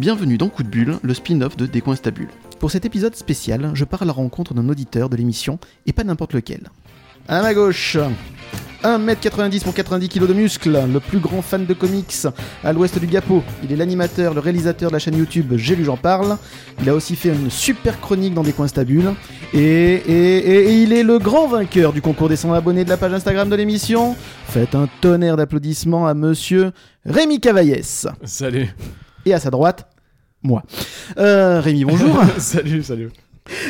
Bienvenue dans Coup de Bulle, le spin-off de Décoinstabule. Pour cet épisode spécial, je pars à la rencontre d'un auditeur de l'émission, et pas n'importe lequel. À ma gauche, 1m90 pour 90 kg de muscles, le plus grand fan de comics à l'ouest du Gapo. Il est l'animateur, le réalisateur de la chaîne YouTube J'ai lu, j'en parle. Il a aussi fait une super chronique dans des coins stables. Et, et, et, il est le grand vainqueur du concours des 100 abonnés de la page Instagram de l'émission. Faites un tonnerre d'applaudissements à monsieur Rémi Cavaillès. Salut. Et à sa droite, moi. Euh, Rémi, bonjour. salut, salut.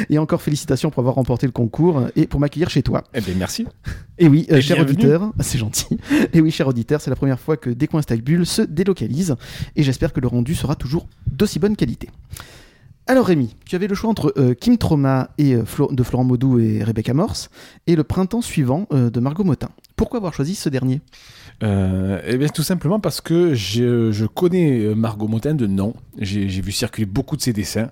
Et encore félicitations pour avoir remporté le concours et pour m'accueillir chez toi. Eh bien, merci. Et oui, euh, Et cher bienvenue. auditeur, c'est gentil. Et oui, cher auditeur, c'est la première fois que Décoin Bulle se délocalise et j'espère que le rendu sera toujours d'aussi bonne qualité. Alors Rémi, tu avais le choix entre euh, Kim Trauma et, euh, Flo- de Florent Maudou et Rebecca Morse et le printemps suivant euh, de Margot Motin. Pourquoi avoir choisi ce dernier? Euh, eh bien, tout simplement parce que je, je connais euh, Margot Motin de nom. J'ai vu circuler beaucoup de ses dessins,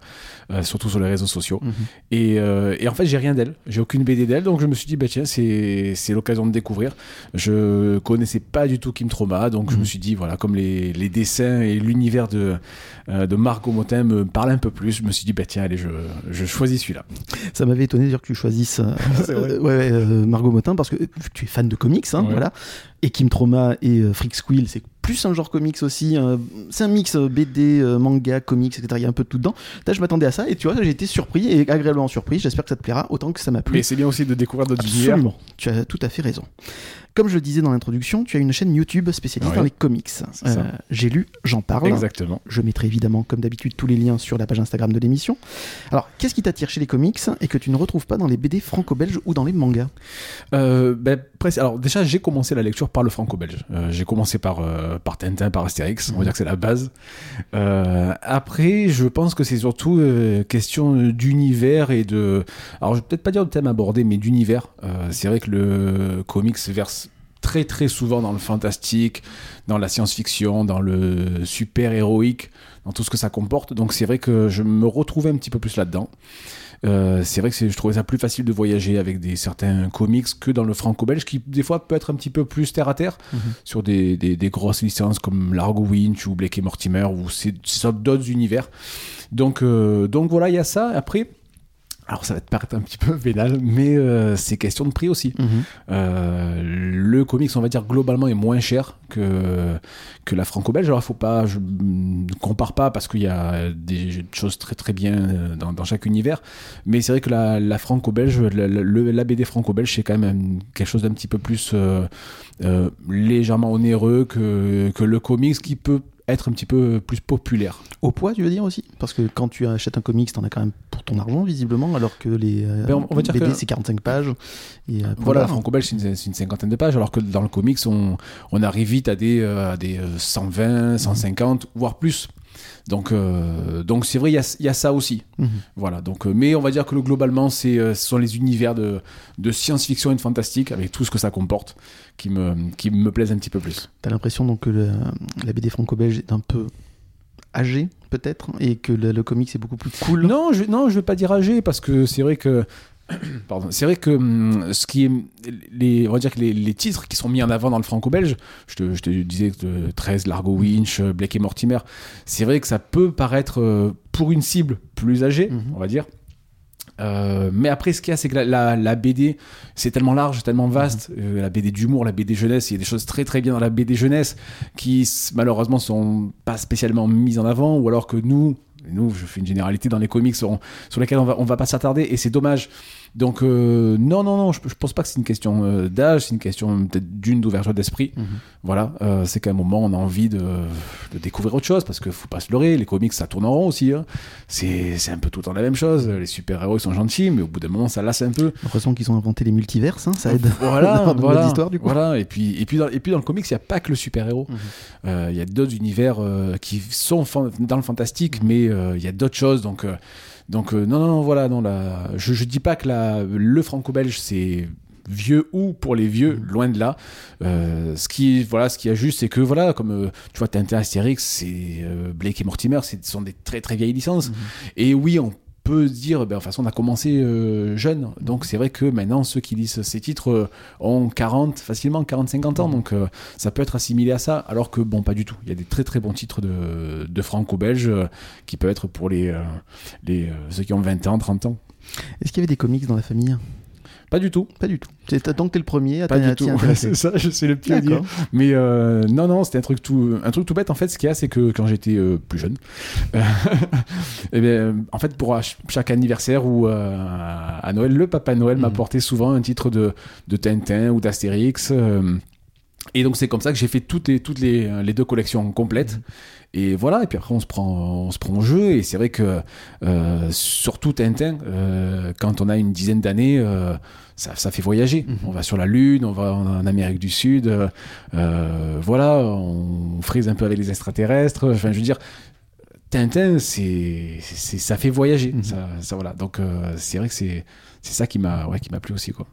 euh, surtout sur les réseaux sociaux. Mhm. Et, euh, et en fait, j'ai rien d'elle. J'ai aucune BD d'elle. Donc, je me suis dit, bah, tiens, c'est c'est l'occasion de découvrir. Je connaissais pas du tout Kim Trauma. Donc, je Mhm. me suis dit, voilà, comme les, les dessins et l'univers de, euh, de Margot Motin me parlent un peu plus, je me suis dit, bah, tiens, allez, je, je choisis celui-là. Ça m'avait étonné de dire que tu choisisses euh, ouais, ouais, Margot Motin parce que tu es fan de comics, hein, Ouais. voilà. Et Kim Trauma et euh, Freak Squill, c'est plus un genre comics aussi. euh, c'est un mix euh, BD, manga, comics, etc. Il y a un peu de tout dedans. Là, je m'attendais à ça et tu vois, j'ai été surpris et agréablement surpris. J'espère que ça te plaira autant que ça m'a plu. Mais c'est bien aussi de découvrir d'autres univers. Absolument, tu as tout à fait raison. Comme je le disais dans l'introduction, tu as une chaîne YouTube spécialisée Ouais. dans les comics. Euh, j'ai lu, j'en parle. Exactement. Je mettrai évidemment, comme d'habitude, tous les liens sur la page Instagram de l'émission. Alors, qu'est-ce qui t'attire chez les comics et que tu ne retrouves pas dans les BD franco-belges ou dans les mangas? Euh, ben. Alors déjà, j'ai commencé la lecture par le franco-belge. Euh, j'ai commencé par, euh, par Tintin, par Astérix. On va dire que c'est la base. Euh, après, je pense que c'est surtout question d'univers et de... Alors, je vais peut-être pas dire de thème abordé, mais d'univers. C'est vrai que le comics verse très très souvent dans le fantastique, dans la science-fiction, dans le super-héroïque, dans tout ce que ça comporte. Donc c'est vrai que je me retrouvais un petit peu plus là-dedans. Euh, c'est vrai que je trouvais ça plus facile de voyager avec des certains comics que dans le franco-belge, qui des fois peut être un petit peu plus terre à terre Mhm. sur des, des- des grosses licences comme Largo Winch ou Blake et Mortimer ou c'est d'autres univers. Donc, euh, donc voilà, il y a ça. Après, alors ça va te paraître un petit peu vénal, mais euh, c'est question de prix aussi. Euh, le comics, on va dire globalement, est moins cher que, que la franco-belge. Alors, faut pas, je ne compare pas parce qu'il y a des choses très très bien euh, dans, dans chaque univers. Mais c'est vrai que la, la franco-belge, la, la- la BD franco-belge, c'est quand même quelque chose d'un petit peu plus euh, euh, légèrement onéreux que, que le comics qui peut être un petit peu plus populaire. Au poids, tu veux dire aussi? Parce que quand tu achètes un comics, t'en as quand même pour ton argent, visiblement, alors que les euh, Ben, on- on va dire BD, que- c'est 45 pages. Et, euh, Voilà, franco-belge, c'est une, cinquantaine de pages, alors que dans le comics, on, on arrive vite à des, euh, à des euh, 120, 150, voire plus. Donc, euh, donc c'est vrai, il y a, il y a ça aussi. Mhm. Voilà. Donc, euh, mais on va dire que le- globalement, c'est, euh, ce sont les univers de, de science-fiction et de fantastique, avec tout ce que ça comporte, qui me, qui me plaisent un petit peu plus. T'as l'impression donc que le- la BD franco-belge est un peu âgée, peut-être, et que le, le comics est beaucoup plus cool? Non, je, non, je vais pas dire âgé parce que c'est vrai que. Pardon, c'est vrai que hum, ce qui est. Les, on va dire que les, les titres qui sont mis en avant dans le franco-belge, je te, je te disais que 13, Largo Winch, euh, Blake et Mortimer, c'est vrai que ça peut paraître euh, pour une cible plus âgée, Mhm. on va dire. Euh, mais après, ce qu'il y a, c'est que la, la- la BD, c'est tellement large, tellement vaste. Euh, la BD d'humour, la BD jeunesse, il y a des choses très très bien dans la BD jeunesse qui malheureusement sont pas spécialement mises en avant, ou alors que nous, nous, je fais une généralité dans les comics sur lesquels on va, on va pas s'attarder, et c'est dommage. Donc euh, non, non, non, je, je pense pas que c'est une question euh, d'âge, c'est une question peut-être d'une d'ouverture d'esprit. Mhm. Voilà, euh, c'est qu'à un moment on a envie de, de découvrir autre chose parce que faut pas se leurrer, les comics ça tourne en rond aussi. hein. C'est c'est un peu tout le temps la même chose. Les super héros ils sont gentils, mais au bout d'un moment ça lasse un peu. Heureusement qu'ils ont inventé les multiverses, hein, ça aide. Voilà, voilà, histoires, du coup. voilà. Et puis et puis dans, et puis dans le comics il y a pas que le super héros. Mhm. Il y a d'autres univers qui sont dans le fantastique, mais il y a d'autres choses. Donc, donc euh, non, non, non, voilà. Non, la, je, je dis pas que la, le franco-belge, c'est vieux ou pour les vieux, loin de là. Euh, ce qui, voilà, ce qui a juste, c'est que voilà, comme euh, tu vois, Tintin, Astérix, c'est euh, Blake et Mortimer, ce sont des très très vieilles licences. Et oui, on peut se dire, ben, de toute façon, on a commencé euh, jeune. Donc, c'est vrai que maintenant, ceux qui lisent ces titres euh, ont 40, facilement 40-50 ans. Donc, euh, ça peut être assimilé à ça. Alors que, bon, pas du tout. Il y a des très très bons titres de, de franco-belge qui peuvent être pour les, les, ceux qui ont 20 ans, 30 ans. Est-ce qu'il y avait des comics dans la famille? Pas du tout. Pas du tout. Que t'es le premier à Pas du tout. Ouais, c'est ça, je suis le pionnier. D'accord. Mais euh, non, non, c'était un truc tout, un truc tout bête. En fait, ce qu'il y a, c'est que quand j'étais euh, plus jeune, euh, eh bien, en fait, pour chaque anniversaire ou euh, à Noël, le Papa Noël m'apportait souvent un titre de, de Tintin ou d'Astérix. Euh, et donc, c'est comme ça que j'ai fait toutes les, toutes les, les deux collections complètes. Mhm. Et voilà, et puis après on se prend, on se prend au jeu, et c'est vrai que euh, surtout Tintin, euh, quand on a une dizaine d'années, euh, ça, ça fait voyager. Mhm. On va sur la Lune, on va en Amérique du Sud, euh, euh, voilà, on frise un peu avec les extraterrestres. Enfin, je veux dire, Tintin, c'est, ça fait voyager. Mhm. Ça, ça, voilà. Donc euh, c'est vrai que c'est, c'est ça qui m'a, ouais, qui m'a plu aussi, quoi.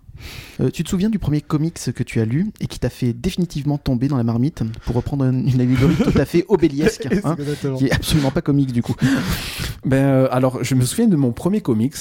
Euh, tu te souviens du premier comics que tu as lu et qui t'a fait définitivement tomber dans la marmite pour reprendre une une allégorie tout à fait obéliesque, hein, qui est absolument pas comics du coup. Ben, euh, alors, je me souviens de mon premier comics.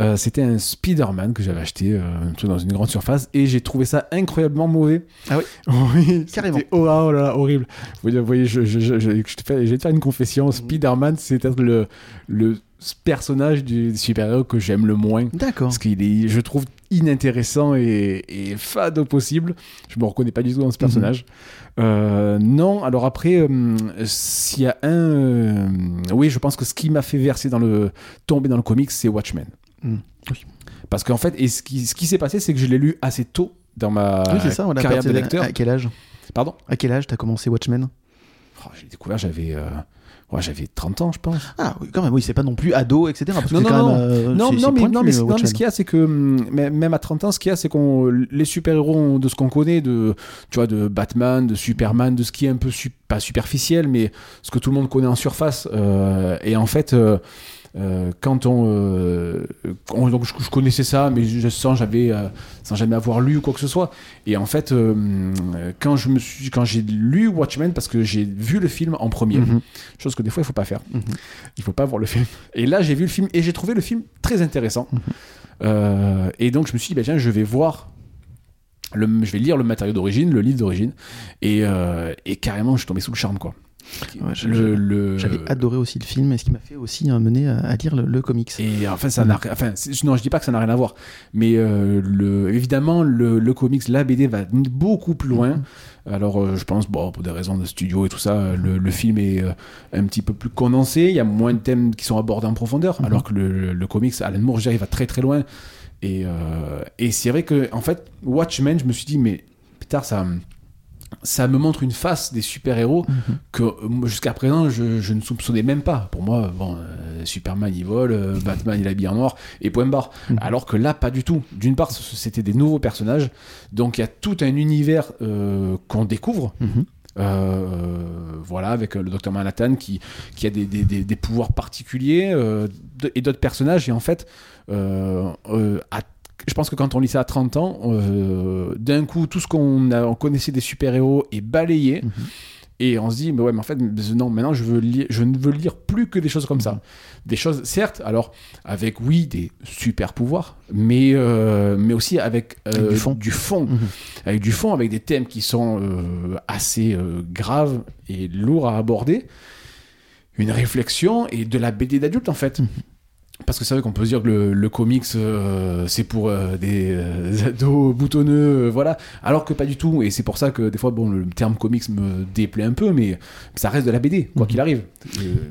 Euh, c'était un Spider-Man que j'avais acheté euh, dans une grande surface et j'ai trouvé ça incroyablement mauvais. Ah oui? Oui, Carrément. Oh, oh là là, horrible. Vous voyez, vous voyez, je, je, je, je, je te fais, je vais te faire une confession. Mhm. Spider-Man, c'est peut-être le, le personnage du super-héros que j'aime le moins. D'accord. Parce qu'il est, je trouve, inintéressant et, et fade au possible. Je me reconnais pas du tout dans ce personnage. Euh, non, alors après, euh, s'il y a un... euh, oui, je pense que ce qui m'a fait verser dans le... tomber dans le comics, c'est Watchmen. Mm. Oui. Parce qu'en fait, et ce qui, ce qui s'est passé, c'est que je l'ai lu assez tôt dans ma oui, ça, on a carrière de- lecteur. À quel âge? Pardon? À quel âge t'as commencé Watchmen? Oh, J'ai découvert, j'avais... ouais, j'avais 30 ans, je pense. Ah oui, quand même, oui, c'est pas non plus ado, etc. Parce Non, c'est non, quand non. même, euh, non, non, mais, pointu, non, mais, non, mais Watchmen. ce qu'il y a, c'est que hum, même même à 30 ans, ce qu'il y a, c'est qu'on les super-héros de ce qu'on connaît, de tu vois, de Batman, de Superman, de ce qui est un peu su- pas superficiel, mais ce que tout le monde connaît en surface. euh, et en fait. euh, euh, quand on, euh, on- donc je, je connaissais ça mais je sans j'avais euh, sans jamais avoir lu ou quoi que ce soit. Et en fait quand je me suis quand j'ai lu Watchmen parce que j'ai vu le film en premier Mhm. chose que des fois il faut pas faire. Mhm. il faut pas voir le film. Et là j'ai vu le film et j'ai trouvé le film très intéressant. Euh, et donc je me suis dit bah, tiens je vais voir le, je vais lire le matériau d'origine le livre d'origine. Et, euh, et carrément je suis tombé sous le charme quoi Ouais, je- le, le- J'avais adoré aussi le film et ce qui m'a fait aussi euh, mener à, à lire le, le comics. et enfin ça n'a enfin non je dis pas que ça n'a rien à voir mais euh, le évidemment le, le comics la BD va beaucoup plus loin alors euh, je pense bon pour des raisons de studio et tout ça le, le film est euh, un petit peu plus condensé il y a moins de thèmes qui sont abordés en profondeur Mhm. alors que le, le comics Alan Moore il va très très loin et, euh, et c'est vrai que en fait Watchmen je me suis dit mais putain ça ça me montre une face des super-héros Mhm. que euh, jusqu'à présent je, je ne soupçonnais même pas. Pour moi, bon, euh, Superman il vole, euh, Batman il habille en noir et point barre. Mhm. Alors que là, pas du tout. D'une part, c'était des nouveaux personnages, donc il y a tout un univers euh, qu'on découvre. Mhm. Euh, voilà, avec le docteur Manhattan qui, qui a des, des- des- des pouvoirs particuliers euh, de- et d'autres personnages. Et en fait, euh, à- je pense que quand on lit ça à 30 ans, euh, d'un coup, tout ce qu'on on connaissait des super-héros est balayé. Mhm. Et on se dit, mais ouais, mais en fait, non, maintenant, je, veux lire, je ne veux lire plus que des choses comme ça. Des choses, certes, alors, avec, oui, des super pouvoirs, mais, euh, mais aussi avec, euh, Avec du fond. Du fond Mhm. avec du fond, avec des thèmes qui sont assez graves et lourds à aborder. Une réflexion et de la BD d'adulte en fait. Parce que c'est vrai qu'on peut se dire que le, le comics euh, c'est pour euh, des euh, ados boutonneux, euh, voilà. Alors que pas du tout. Et c'est pour ça que des fois, bon, le terme comics me déplaît un peu, mais ça reste de la BD, quoi Mhm. qu'il arrive.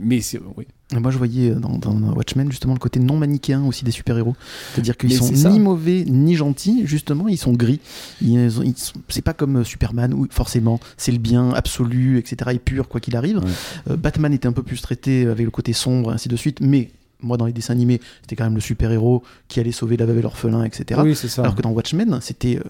Mais c'est. Oui. Moi, je voyais dans, dans Watchmen justement le côté non manichéen aussi des super-héros. C'est-à-dire qu'ils sont ni mauvais ni gentils, justement, ils sont gris. Ils, ils c'est pas comme Superman où forcément c'est le bien absolu, etc. et pur, quoi qu'il arrive. Ouais. Batman était un peu plus traité avec le côté sombre, ainsi de suite, mais moi, dans les dessins animés, c'était quand même le super-héros qui allait sauver la veuve et l'orphelin, etc. Oui, c'est ça. Alors que dans Watchmen, c'était. euh,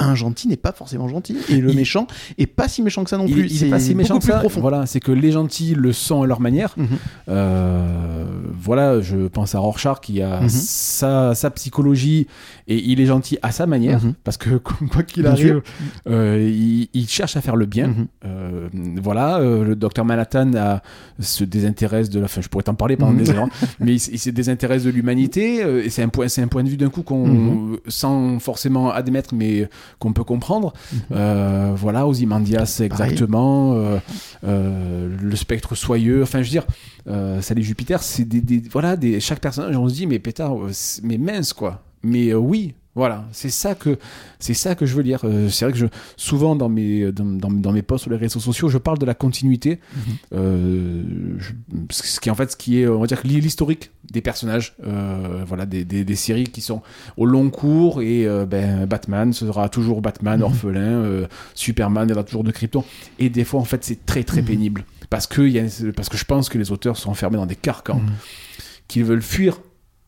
un gentil n'est pas forcément gentil et le Il- méchant est pas si méchant que ça non plus. il est pas si méchant que ça. profond. Voilà, c'est que les gentils le sont à leur manière. Mhm. Euh, voilà, je pense à Rorschach qui a Mhm. sa, sa psychologie et il est gentil à sa manière Mhm. parce que quoi qu'il arrive, euh, il, il cherche à faire le bien. Mhm. Euh, voilà, euh, le docteur Manhattan a, se désintéresse de la. Enfin, je pourrais t'en parler pendant Mhm. des heures, mais il, se désintéresse de l'humanité. et c'est un point, c'est un point de vue d'un coup qu'on, sans forcément admettre, mais qu'on peut comprendre. Voilà, Ozymandias exactement. euh, euh, le spectre soyeux. Enfin, je veux dire, ça les Jupiter, c'est des, des- voilà, des, chaque personnage, on se dit, mais pétard, c'est- mais mince quoi. Mais euh, oui. Voilà, c'est ça que c'est ça que je veux dire. Euh, c'est vrai que je souvent dans mes dans, dans- dans mes posts sur les réseaux sociaux, je parle de la continuité, euh, je- ce qui est en fait ce qui est on va dire l'historique des personnages, euh, voilà des, des, des séries qui sont au long cours et euh, ben, Batman sera toujours Batman Mhm. orphelin, euh, Superman il y aura toujours de Krypton et des fois en fait c'est très très Mhm. pénible parce que y a, parce que je pense que les auteurs sont enfermés dans des carcans Mhm. qu'ils veulent fuir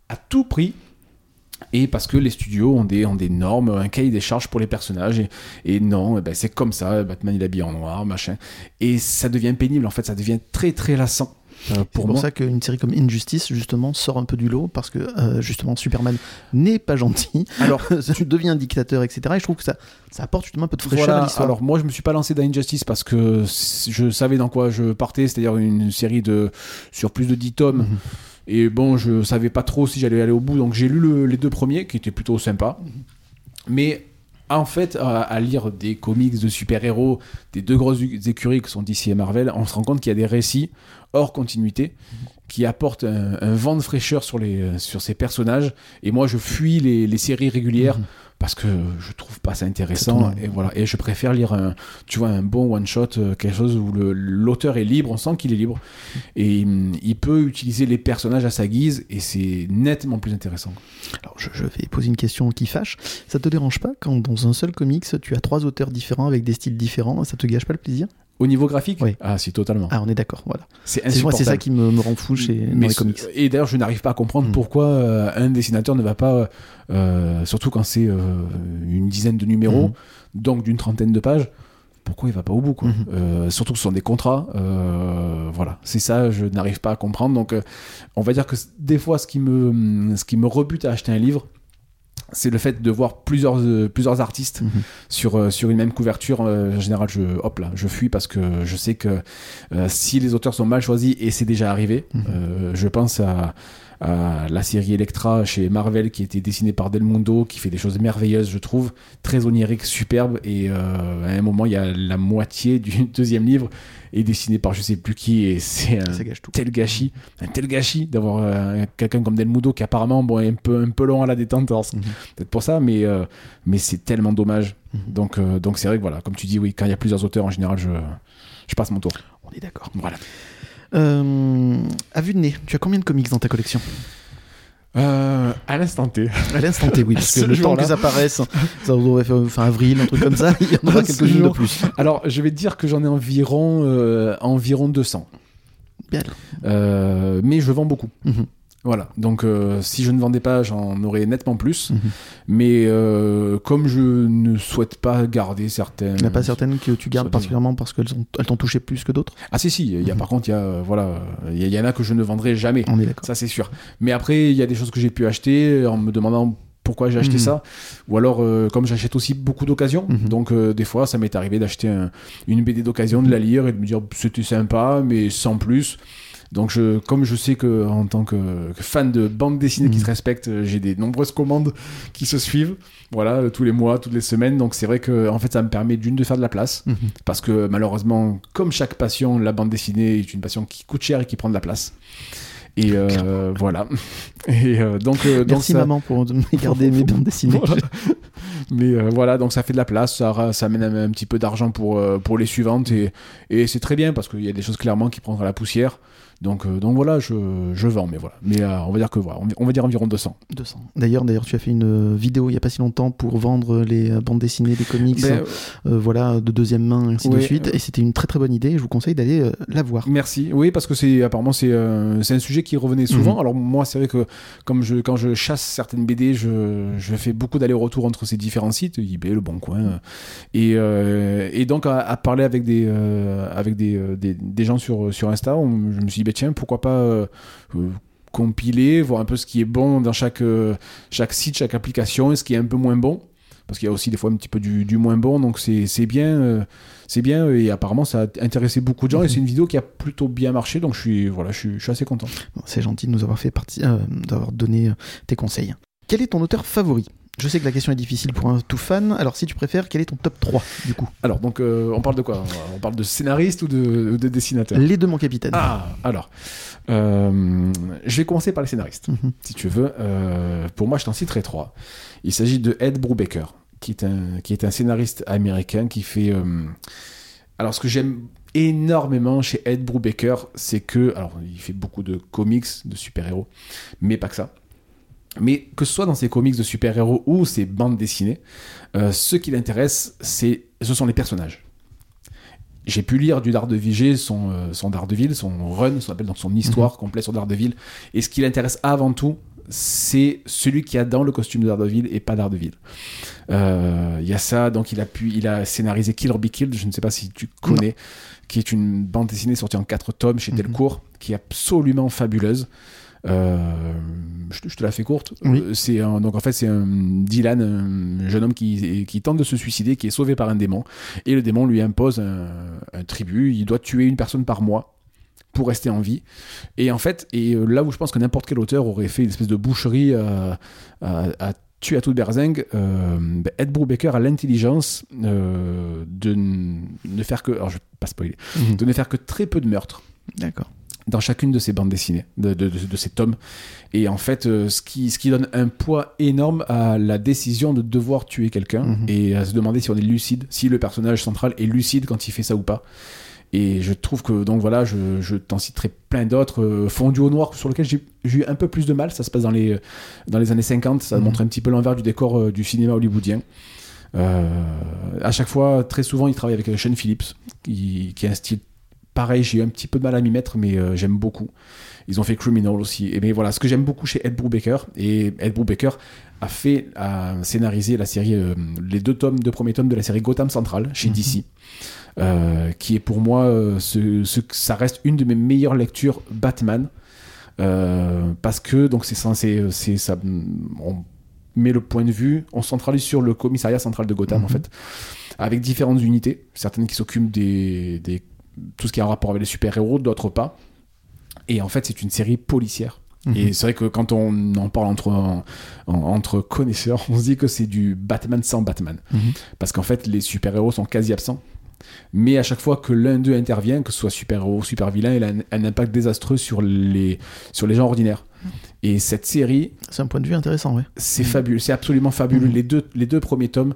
à tout prix et parce que les studios ont des, ont des normes, un cahier des charges pour les personnages. Et, et non, eh ben, c'est comme ça, Batman il est habillé en noir, machin. Et ça devient pénible, en fait, ça devient très très lassant. euh, C'est pour pour moi. ça qu'une série comme Injustice, justement, sort un peu du lot, parce que, euh, justement, Superman n'est pas gentil, Alors, devient un dictateur, etc. Et je trouve que ça, ça apporte justement un peu de fraîcheur voilà, à l'histoire. alors moi je me suis pas lancé dans Injustice parce que je savais dans quoi je partais, c'est-à-dire une série de sur plus de 10 tomes. Mhm. Et bon, je savais pas trop si j'allais aller au bout, donc j'ai lu le- les deux premiers qui étaient plutôt sympas. Mais en fait, à, à lire des comics de super-héros, des deux grosses écuries que sont DC et Marvel, on se rend compte qu'il y a des récits hors continuité qui apportent un, un vent de fraîcheur sur, les, sur ces personnages. Et moi, je fuis les, les séries régulières Mhm. parce que je trouve pas ça intéressant. Et voilà. Et je préfère lire un, tu vois, un bon one shot, euh, quelque chose où l'auteur est libre, on sent qu'il est libre et hum, il peut utiliser les personnages à sa guise et c'est nettement plus intéressant. Alors, je, je vais poser une question qui fâche. Ça te dérange pas quand dans un seul comics, tu as trois auteurs différents avec des styles différents? Ça te gâche pas le plaisir? Au niveau graphique, Oui. ah si totalement. Ah, on est d'accord, voilà. C'est insupportable. c'est ça qui me, me rend fou chez, dans les comics. Et d'ailleurs, je n'arrive pas à comprendre Mm. pourquoi euh, un dessinateur ne va pas, euh, surtout quand c'est euh, une dizaine de numéros, Mhm. donc d'une trentaine de pages, pourquoi il va pas au bout quoi. Euh, Surtout que ce sont des contrats, voilà, c'est ça, je n'arrive pas à comprendre. Donc, on va dire que des fois, ce qui me, ce qui me rebute à acheter un livre, c'est le fait de voir plusieurs, euh, plusieurs artistes Mhm. sur, euh, sur une même couverture. Euh, en général, je, hop là, je fuis parce que je sais que si les auteurs sont mal choisis, et c'est déjà arrivé, Mhm. je pense à, à la série Electra chez Marvel qui été dessinée par Del Mundo, qui fait des choses merveilleuses, je trouve, très onirique, superbe. Et euh, à un moment, il y a la moitié du deuxième livre est dessinée par je sais plus qui, et c'est un tel gâchis, un tel gâchis d'avoir euh, quelqu'un comme Del Mundo qui apparemment bon, est un peu, un peu long à la détente. C'est Mhm. Peut-être pour ça, mais, euh, mais c'est tellement dommage. Mhm. Donc, euh, donc c'est vrai que voilà, comme tu dis, oui, quand il y a plusieurs auteurs, en général, je, je passe mon tour. On est d'accord. Voilà. Euh, à vue de nez, tu as combien de comics dans ta collection Euh, à l'instant T. À l'instant T, oui, parce que le temps jour-là. que ça ça aurait fait fin avril, un truc comme ça, il y en aura quelques-unes de plus. Alors, je vais te dire que j'en ai environ, euh, environ 200. Bien. Euh, mais je vends beaucoup. Mhm. Voilà. Donc, euh, si je ne vendais pas, j'en aurais nettement plus. Mhm. Mais euh, comme je ne souhaite pas garder certaines. Il n'y a pas certaines que tu gardes particulièrement parce qu'elles ont- elles t'ont touché plus que d'autres? Ah, si, si. Il y a, Mhm. Par contre, il y a, euh, voilà, il y, en a que je ne vendrai jamais. On est d'accord. Ça, c'est sûr. Mais après, il y a des choses que j'ai pu acheter en me demandant pourquoi j'ai acheté Mhm. ça. Ou alors, euh, comme j'achète aussi beaucoup d'occasions, Mhm. donc euh, des fois, ça m'est arrivé d'acheter un- une BD d'occasion, de la lire et de me dire c'était sympa, mais sans plus. Donc, je, comme je sais que en tant que, que fan de bande dessinée qui Mhm. se respecte, euh, j'ai des nombreuses commandes qui se suivent, voilà, euh, tous les mois, toutes les semaines. Donc, c'est vrai que en fait, ça me permet d'une de faire de la place, Mhm. parce que malheureusement, comme chaque passion, la bande dessinée est une passion qui coûte cher et qui prend de la place. Et euh, voilà. Et euh, donc, euh, donc Merci ça- maman pour garder mes bandes dessinées. Voilà. Mais voilà, donc ça fait de la place, ça, ça amène un, un petit peu d'argent pour, pour les suivantes et, et c'est très bien parce qu'il y a des choses clairement qui prendraient la poussière. Donc, euh, donc voilà, je, je vends, mais voilà. Mais euh, on va dire que voilà, on, va dire environ 200. 200. D'ailleurs, d'ailleurs, tu as fait une vidéo il n'y a pas si longtemps pour vendre les euh, bandes dessinées, les comics, Ben, euh, voilà, de deuxième main, ainsi de suite. euh, Et c'était une très très bonne idée. Je vous conseille d'aller euh, la voir. Merci. Oui, parce que c'est apparemment c'est euh, c'est un sujet qui revenait souvent. Mhm. Alors moi, c'est vrai que comme je quand je chasse certaines BD, je, je fais beaucoup d'aller-retour entre ces différents sites, eBay, Le Bon Coin, euh, et, euh, et donc à, à parler avec des euh, avec des, euh, des, des gens sur sur Insta, on- je me suis dit bah, tiens pourquoi pas euh, euh, compiler, voir un peu ce qui est bon dans chaque, euh, chaque site, chaque application, et ce qui est un peu moins bon. Parce qu'il y a aussi des fois un petit peu du, du moins bon, donc c'est c'est bien. euh, c'est bien, et apparemment ça a intéressé beaucoup de gens, et c'est une vidéo qui a plutôt bien marché, donc je suis, voilà, je suis, je suis assez content. Bon, C'est gentil de nous avoir fait partie, euh, d'avoir donné tes conseils. Quel est ton auteur favori? Je sais que la question est difficile pour un tout fan, alors si tu préfères, quel est ton top 3 du coup? Alors, donc, euh, on parle de quoi? On parle de scénariste ou de, dessinateur Les deux, mon capitaine. Ah, alors, euh, je vais commencer par les scénaristes, Mhm. si tu veux. Euh, pour moi, je t'en citerai trois. Il s'agit de Ed Brubaker, qui est un, qui est un scénariste américain qui fait. alors, ce que j'aime énormément chez Ed Brubaker, c'est que. Alors, il fait beaucoup de comics, de super-héros, mais pas que ça. Mais que ce soit dans ses comics de super-héros ou ses bandes dessinées, euh, ce qui l'intéresse, c'est, ce sont les personnages. J'ai pu lire du Daredevil, son, euh, son Daredevil, son run, appelle donc son histoire complète sur Daredevil. Et ce qui l'intéresse avant tout, c'est celui qui a dans le costume de Daredevil et pas Daredevil. Euh, Il y a ça, donc il a pu, il a scénarisé Kill or Be Killed, je ne sais pas si tu connais, qui est une bande dessinée sortie en quatre tomes chez Mhm. Delcourt, qui est absolument fabuleuse. Euh, je, te- je te la fais courte. Oui. Euh, C'est donc en fait c'est un Dylan, un jeune homme qui, qui tente de se suicider, qui est sauvé par un démon, et le démon lui impose un, un tribut. Il doit tuer une personne par mois pour rester en vie. Et en fait, et euh, là où je pense que n'importe quel auteur aurait fait une espèce de boucherie à, à, à tuer à toute berzingue, euh, ben, Ed Brubaker a l'intelligence euh, de ne faire que, alors je vais pas spoiler, Mhm. de ne faire que très peu de meurtres D'accord. Dans chacune de ces bandes dessinées, de, de, de- de ces tomes. Et en fait, euh, ce, qui, ce qui donne un poids énorme à la décision de devoir tuer quelqu'un Mhm. et à se demander si on est lucide, si le personnage central est lucide quand il fait ça ou pas. Et je trouve que, donc voilà, je, je t'en citerai plein d'autres. Euh, Fondu au noir, sur lequel j'ai eu un peu plus de mal. Ça se passe dans les, dans les années 50. Ça Mhm. montre un petit peu l'envers du décor euh, du cinéma hollywoodien. Euh, à chaque fois, très souvent, il travaille avec Sean Phillips, qui, qui a un style pareil. J'ai eu un petit peu de mal à m'y mettre, mais euh, j'aime beaucoup. Ils ont fait Criminal aussi. Et mais voilà, ce que j'aime beaucoup chez Ed Brubaker, et Ed Brubaker a fait, a scénarisé la série, euh, les deux tomes, deux premiers tomes de la série Gotham Central chez Mhm. DC, euh, qui est pour moi, ce, ce- ça reste une de mes meilleures lectures Batman, parce que donc c'est censé, c'est ça, on met le point de vue, on centralise sur le commissariat central de Gotham Mhm. en fait, avec différentes unités, certaines qui s'occupent des, des tout ce qui a un rapport avec les super-héros, d'autres pas. Et en fait, c'est une série policière. Mhm. Et c'est vrai que quand on en parle entre, en- en- entre connaisseurs, on se dit que c'est du Batman sans Batman. Mhm. Parce qu'en fait, les super-héros sont quasi absents. Mais à chaque fois que l'un d'eux intervient, que ce soit super-héros ou super-vilain, il a un, un impact désastreux sur les, sur les gens ordinaires. Et cette série, C'est un point de vue intéressant, ouais. c'est Mhm. fabuleux, c'est absolument fabuleux. Mhm. Les, deux, les deux premiers tomes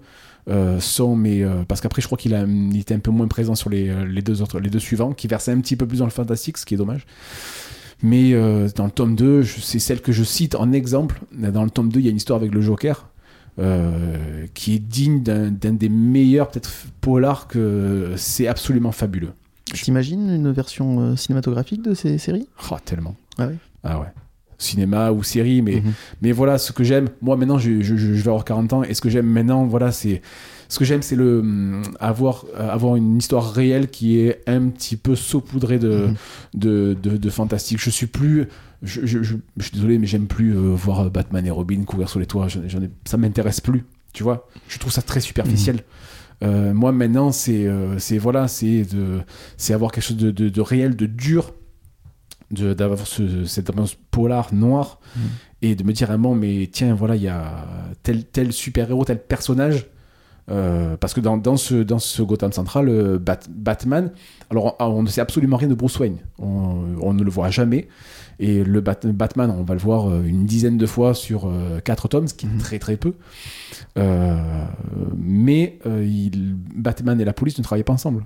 sont, mais euh, parce qu'après, je crois qu'il il était un peu moins présent sur les, euh, les, deux autres, les deux suivants, qui versaient un petit peu plus dans le fantastique, ce qui est dommage. Mais euh, dans le tome 2, je- c'est celle que je cite en exemple. Dans le tome 2, il y a une histoire avec le Joker. euh, qui est digne d'un des meilleurs peut-être polars que c'est absolument fabuleux. T'imagines une version euh, cinématographique de ces séries? Oh, tellement. Ah ouais? Ah ouais. Cinéma ou série, mais Mhm. Mais voilà, ce que j'aime, moi maintenant je, je, je vais avoir 40 ans, et ce que j'aime maintenant, voilà, c'est. Ce que j'aime, c'est le hum, avoir, euh, avoir une histoire réelle qui est un petit peu saupoudrée de, Mhm. de, de, de fantastique. Je suis plus. Je, je, je- je suis désolé, mais j'aime plus euh, voir euh, Batman et Robin courir sur les toits. Ai- ça m'intéresse plus, tu vois. Je trouve ça très superficiel. Euh, moi maintenant, c'est euh, voilà, c'est de, c'est avoir quelque chose de, de, de réel, de dur, d'avoir ce, cette ambiance polar noire Mhm. et de me dire vraiment, mais tiens, voilà, il y a tel, tel super-héros, tel personnage. Euh, parce que dans, dans, ce, dans ce Gotham Central, euh, Bat- Batman, alors on, on ne sait absolument rien de Bruce Wayne. On, on ne le voit jamais. Et le Bat- Batman, on va le voir euh, une dizaine de fois sur euh, quatre tomes, ce qui est Mhm. très très peu. Mais il- Batman et la police ne travaillent pas ensemble.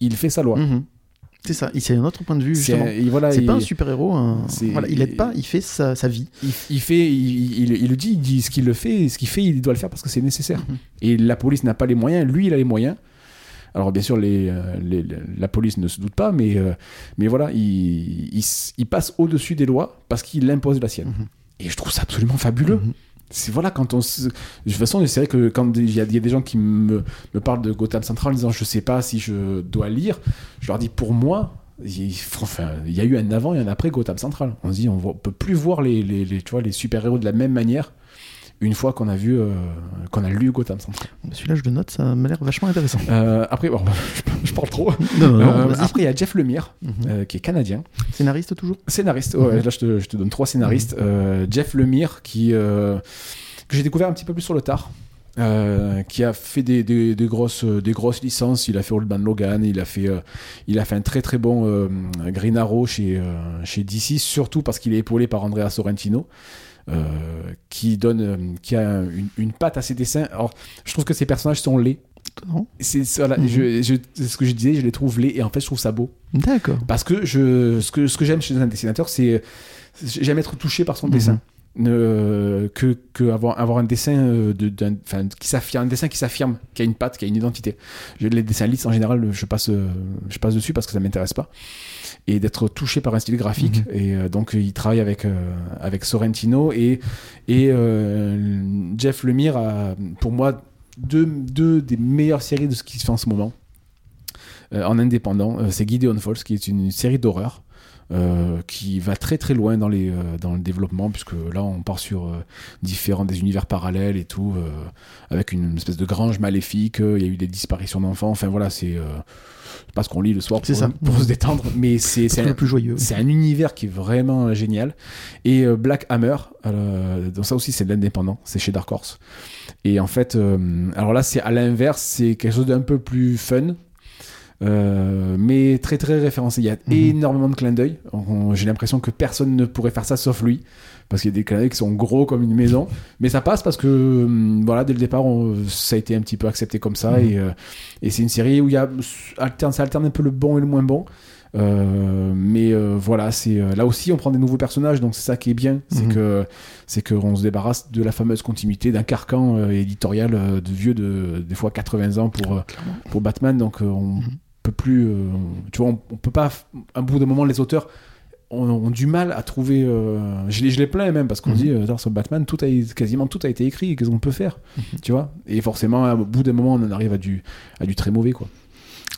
Il fait sa loi. Mhm. C'est ça, c'est un autre point de vue, C'est voilà, pas un super-héros, un- voilà, il aide pas, il fait sa, sa vie. il, il fait, il, il- il le dit, il dit ce qu'il le fait, ce qu'il fait, il doit le faire parce que c'est nécessaire. Mhm. Et la police n'a pas les moyens, lui, il a les moyens. Alors bien sûr, les, euh, les- la police ne se doute pas, mais, euh, mais voilà, il, passe au-dessus des lois parce qu'il impose la sienne. Mhm. Et je trouve ça absolument fabuleux. Mhm. C'est voilà, quand on. De toute façon, c'est vrai que quand il y, a des gens qui me, me parlent de Gotham Central en disant je sais pas si je dois lire, je leur dis pour moi, il, enfin, y a eu un avant et un après Gotham Central. On se dit, on ne peut plus voir les, les, les, tu vois, les super-héros de la même manière une fois qu'on a vu, euh, qu'on a lu Gotham Central. Celui-là, je le note, ça m'a l'air vachement intéressant. Euh, après, bon, je, parle trop. Non, non, non, Euh, après, il y a Jeff Lemire, Mhm. qui est canadien. Scénariste toujours Scénariste, ouais, Mhm. là je te, je te donne trois scénaristes. Euh, Jeff Lemire, qui, que j'ai découvert un petit peu plus sur le tard. euh, qui a fait des, des, des grosses, des grosses licences. Il a fait Old Man Logan, il a fait, euh, il a fait un très très bon euh, Green Arrow chez, chez DC, surtout parce qu'il est épaulé par Andrea Sorrentino. Euh, qui donne euh, qui a une, une patte à ses dessins alors je trouve que ces personnages sont laids c'est voilà, Mhm. je, je- c'est ce que je disais je les trouve laids et en fait je trouve ça beau D'accord. parce que je, ce que, ce que j'aime chez un dessinateur, c'est j'aime être touché par son Mhm. dessin. Ne- que, que avoir, avoir un dessin euh, de, enfin, qui s'affirme, un dessin qui s'affirme, qui a une patte, qui a une identité. Je- les dessins lisses en général, je passe, euh, je passe dessus parce que ça m'intéresse pas. Et d'être touché par un style graphique. Et euh, donc il travaille avec, euh, avec Sorrentino et, et euh, Jeff Lemire a, pour moi, deux, deux des meilleures séries de ce qui se fait en ce moment en indépendant. C'est Gideon Falls, qui est une série d'horreur. Euh, qui va très très loin dans, les, euh, dans le développement, puisque là on part sur euh, différents des univers parallèles et tout, avec une espèce de grange maléfique, il y a eu des disparitions d'enfants, enfin voilà, c'est pas ce qu'on lit le soir pour, ça. pour se détendre, mais c'est un, le plus joyeux. c'est un univers qui est vraiment génial. Et Black Hammer, donc ça aussi c'est de l'indépendant, c'est chez Dark Horse. Et en fait, alors là c'est à l'inverse, c'est quelque chose d'un peu plus fun. Euh, mais très très référencé. Il y a Mhm. énormément de clins d'œil. J'ai l'impression que personne ne pourrait faire ça sauf lui, parce qu'il y a des clins d'œil qui sont gros comme une maison. Mais ça passe parce que hum, voilà, dès le départ, on- ça a été un petit peu accepté comme ça. Mhm. Et, euh, et c'est une série où il y a alterne, ça alterne un peu le bon et le moins bon. Euh, mais voilà, c'est là aussi on prend des nouveaux personnages, donc c'est ça qui est bien, c'est Mhm. que c'est qu'on se débarrasse de la fameuse continuité d'un carcan éditorial de vieux de des fois 80 ans pour pour Batman, donc on. Peut plus, euh, tu vois, on, on peut pas, à bout d'un moment les auteurs ont, ont du mal à trouver. euh, je les je les plains même parce qu'on Mhm. dit euh, sur Batman, tout a, quasiment tout a été écrit, qu'est-ce qu'on peut faire, Mhm. tu vois Et forcément, au bout d'un moment, on en arrive à du à du très mauvais quoi.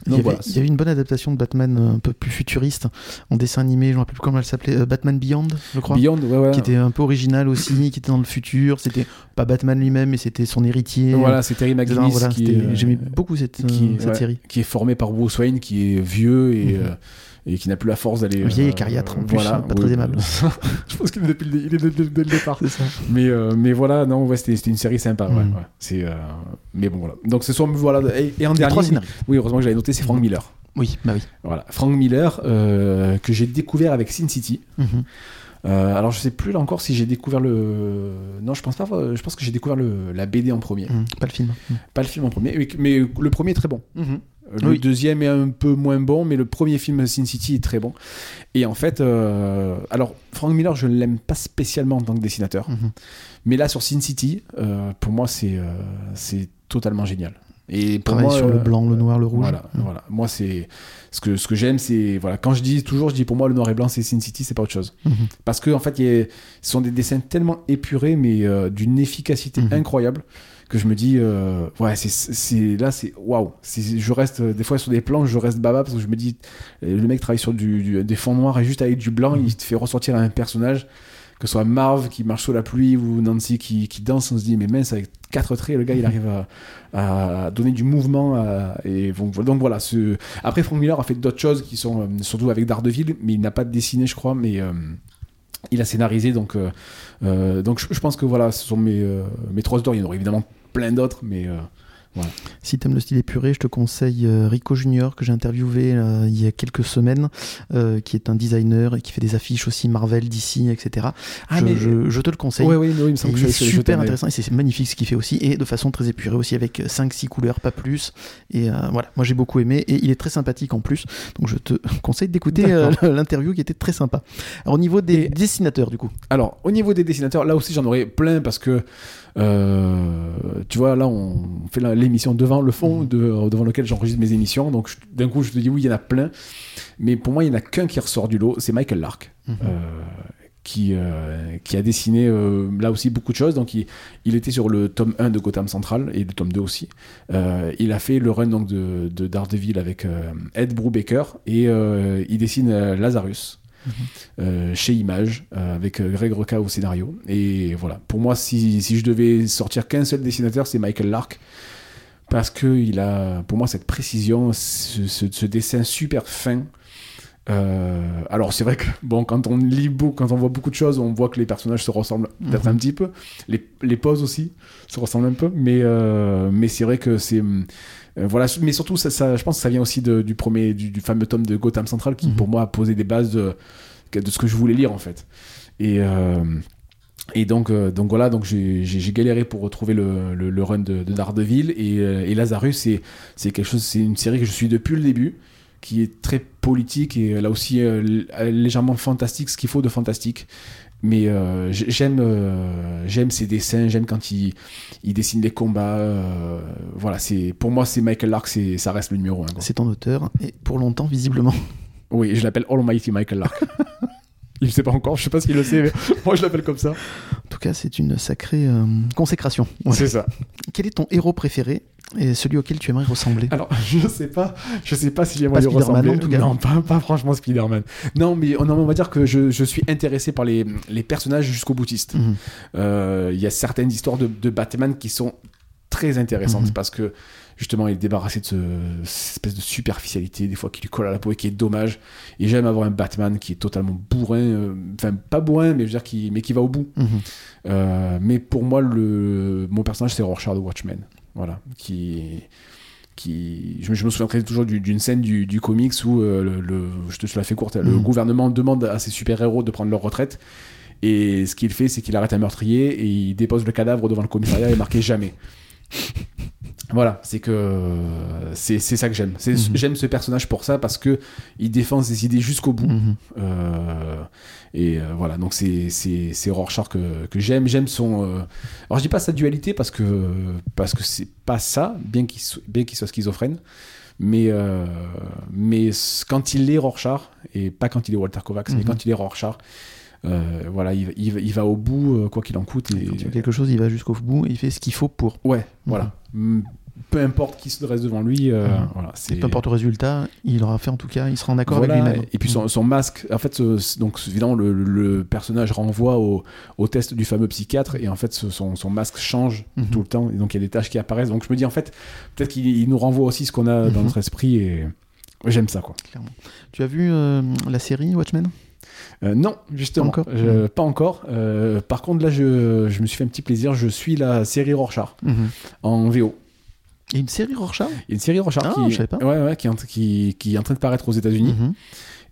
Il y, avait, voilà, il y avait une bonne adaptation de Batman euh, un peu plus futuriste en dessin animé, je ne me rappelle plus comment elle s'appelait, euh, Batman Beyond, je crois. Beyond, ouais, ouais. Qui était un peu original aussi, qui était dans le futur. C'était pas Batman lui-même, mais c'était son héritier. Voilà, c'est Terry. McGinnis Voilà, euh, J'aimais beaucoup cette, qui- cette ouais, série. qui est formé par Bruce Wayne, qui est vieux et, Mhm. euh, et qui n'a plus la force d'aller. Vieil et euh, cariâtre, en plus, voilà, pas très aimable. Je pense qu'il est depuis le, il est dès- dès- dès le départ. C'est ça. Mais, euh, mais voilà, non, ouais, c'était c'était une série sympa. ouais, ouais. C'est, euh, mais bon, voilà. Donc, ce sont. Voilà, et, et en dernier. Oui, heureusement que j'avais noté, c'est Frank Mhm. Miller. Oui, bah oui. Voilà. Frank Miller, euh, que j'ai découvert avec Sin City. Mhm. Euh, alors, je sais plus là encore si j'ai découvert le. Non, je pense pas. Je pense que j'ai découvert le, la BD en premier. Mhm. Pas le film. Pas le film en premier. Mais, mais le premier est très bon. Mhm. Le Oui. deuxième est un peu moins bon, mais le premier film Sin City est très bon. Et en fait, euh, alors Frank Miller, je ne l'aime pas spécialement en tant que dessinateur, Mhm. mais là sur Sin City, euh, pour moi c'est euh, c'est totalement génial. Et pour moi, sur le blanc, le noir, le rouge. Voilà, Mhm. voilà. Moi c'est ce que ce que j'aime, c'est voilà. Quand je dis toujours, je dis pour moi le noir et blanc c'est Sin City, c'est pas autre chose. Mhm. Parce que en fait, y a- ce sont des dessins tellement épurés, mais d'une efficacité incroyable que je me dis, euh, ouais, c'est, là, c'est waouh. Je reste euh, des fois sur des plans, je reste baba parce que je me dis, euh, le mec travaille sur du, du- des fonds noirs et juste avec du blanc, Mhm. il te fait ressortir un personnage. Que ce soit Marv qui marche sous la pluie ou Nancy qui, qui danse, on se dit, mais mince, avec quatre traits, le gars, il arrive à, à donner du mouvement. à- et donc, donc voilà. Ce... Après, Frank Miller a fait d'autres choses qui sont euh, surtout avec Daredevil, mais il n'a pas dessiné, je crois, mais euh, il a scénarisé. Donc, euh, euh, donc je, pense que voilà, ce sont mes, euh, mes trois auteurs. Il y en aurait évidemment plein d'autres, mais Si t'aimes le style épuré, je te conseille euh, Rico Junior que j'ai interviewé euh, il y a quelques semaines, euh, qui est un designer et qui fait des affiches aussi Marvel, DC, etc. Ah, je, mais- je- je te le conseille. Ouais, oui, il me semble que il je est suis allé jeter super intéressant et c'est magnifique ce qu'il fait aussi et de façon très épurée aussi avec 5-6 couleurs, pas plus. Et euh, voilà, moi j'ai beaucoup aimé et il est très sympathique en plus. Donc je te conseille d'écouter euh, l'interview qui était très sympa. Alors au niveau des Et- dessinateurs du coup. Alors, au niveau des dessinateurs, là aussi j'en aurais plein parce que tu vois, là on fait l'émission devant le fond Mhm. de- devant lequel j'enregistre mes émissions. Donc d'un coup, je te dis oui, il y en a plein. Mais pour moi, il n'y en a qu'un qui ressort du lot, c'est Michael Lark. Mhm. Euh, qui, euh, qui a dessiné euh, là aussi beaucoup de choses. Donc il, il, était sur le tome 1 de Gotham Central et le tome 2 aussi. Euh, il a fait le run donc, de, de Daredevil avec Ed Brubaker et il dessine Lazarus. Mhm. chez Image avec Greg Roca au scénario et voilà pour moi si, je devais sortir qu'un seul dessinateur c'est Michael Lark parce que il a pour moi cette précision ce dessin super fin euh, alors c'est vrai que bon quand on lit beaucoup, quand on voit beaucoup de choses, on voit que les personnages se ressemblent peut-être un mhm. petit peu. Les, les, poses aussi se ressemblent un peu, mais euh, mais c'est vrai que c'est euh, voilà. Mais surtout ça, ça, je pense que ça vient aussi de, du premier du, fameux tome de Gotham Central qui mhm. pour moi a posé des bases de, de ce que je voulais lire en fait. Et et donc, donc voilà, donc j'ai galéré pour retrouver le, le, run de, de Daredevil et, et Lazarus, c'est quelque chose, c'est une série que je suis depuis le début qui est très politique et là aussi euh, légèrement fantastique, ce qu'il faut de fantastique. Mais euh, j'aime euh, j'aime ses dessins, j'aime quand il, il, dessine les combats. voilà, c'est pour moi c'est Michael Lark, ça reste le numéro 1. C'est ton auteur et pour longtemps visiblement. Oui, je l'appelle Almighty Michael Lark. il ne sait pas encore, je sais pas s'il le sait, mais moi je l'appelle comme ça. En tout cas, c'est une sacrée consécration. C'est ça. Quel est ton héros préféré et celui auquel tu aimerais ressembler? Alors, je sais pas, je sais pas si j'aimerais lui ressembler. En tout cas. Non, pas, pas franchement Spider-Man. Non, mais on, on, va dire que je, je suis intéressé par les, les personnages jusqu'au boutiste. Mhm. Euh, il y a certaines histoires de, de, Batman qui sont très intéressantes mhm. parce que justement il est débarrassé de ce, cette espèce de superficialité des fois qui lui colle à la peau et qui est dommage et j'aime avoir un Batman qui est totalement bourrin euh, enfin pas bourrin mais je veux dire qui mais qui va au bout mhm. euh, mais pour moi le mon personnage c'est Rorschach de Watchmen voilà, qui, qui, je, me souviens toujours d'une scène du, du, comics où euh, le, je te la fais courte, le mhm. gouvernement demande à ses super-héros de prendre leur retraite. Et ce qu'il fait, c'est qu'il arrête un meurtrier et il dépose le cadavre devant le commissariat et marqué jamais. Voilà, c'est que c'est ça que j'aime. Mhm. J'aime ce personnage pour ça parce que il défend ses idées jusqu'au bout. Mhm. Euh, et euh, voilà, donc c'est Rorschach que, que j'aime. J'aime son. Euh, alors je dis pas sa dualité parce que parce que c'est pas ça, bien qu'il bien qu'il soit schizophrène. Mais mais quand il est Rorschach et pas quand il est Walter Kovacs, mais mhm. quand il est Rorschach. Voilà, il, il, va au bout, quoi qu'il en coûte. Et... Quand il y a quelque chose, il va jusqu'au bout et il fait ce qu'il faut pour. Ouais, voilà peu importe qui se dresse devant lui, euh, mhm. voilà, peu importe le résultat, il aura fait en tout cas, il sera en accord avec lui-même. Et puis son, son, masque, en fait, donc évidemment le, personnage renvoie au, au, test du fameux psychiatre et en fait son, son masque change mhm. tout le temps et donc il y a des tâches qui apparaissent. Donc je me dis en fait peut-être qu'il nous renvoie aussi ce qu'on a dans mhm. notre esprit et j'aime ça quoi. Clairement. Tu as vu euh, la série Watchmen? Euh, non, justement, pas encore. pas encore. par contre, là, je, je, me suis fait un petit plaisir. Je suis la série Rorschach en VO. Il y a une série Rorschach? Il y a une série Rorschach ah, qui, je pas. Ouais, ouais, qui, qui, qui, est en train de paraître aux États-Unis. Mhm.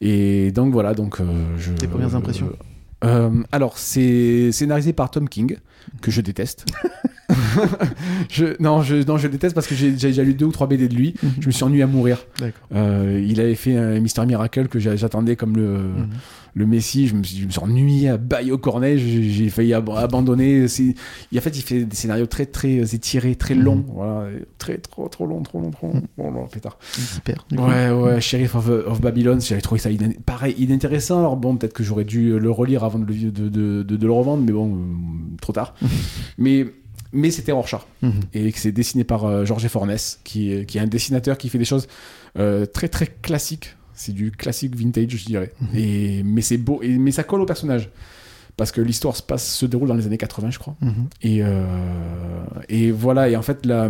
Et donc voilà, donc euh, je. Tes premières impressions? Euh, Alors, c'est scénarisé par Tom King, que je déteste. je, non, je, non, je déteste parce que j'ai déjà lu deux ou trois BD de lui. Mhm. Je me suis ennuyé à mourir. Euh, il avait fait un Mister Miracle que j'attendais comme le. Mhm le Messi, je me, suis, je me suis ennuyé à bail au cornet, j'ai failli abandonner. En fait, il fait des scénarios très très étirés, très longs, mhm. voilà, très trop trop long, trop long, trop long. Bon, non, pétard. Super. Ouais, ouais, Sheriff of, of Babylon, j'avais trouvé ça pareil, inintéressant. Alors bon, peut-être que j'aurais dû le relire avant de le, de, de, de, le revendre, mais bon, euh, trop tard. mais mais c'était Rorschach mhm. et que c'est dessiné par euh, Georges Fornes qui, qui est un dessinateur qui fait des choses euh, très très classiques c'est du classique vintage, je dirais. Mhm. Et, mais c'est beau, et, mais ça colle au personnage. Parce que l'histoire se, passe, se déroule dans les années 80, je crois. Mhm. Et, euh, et voilà, et en fait, là,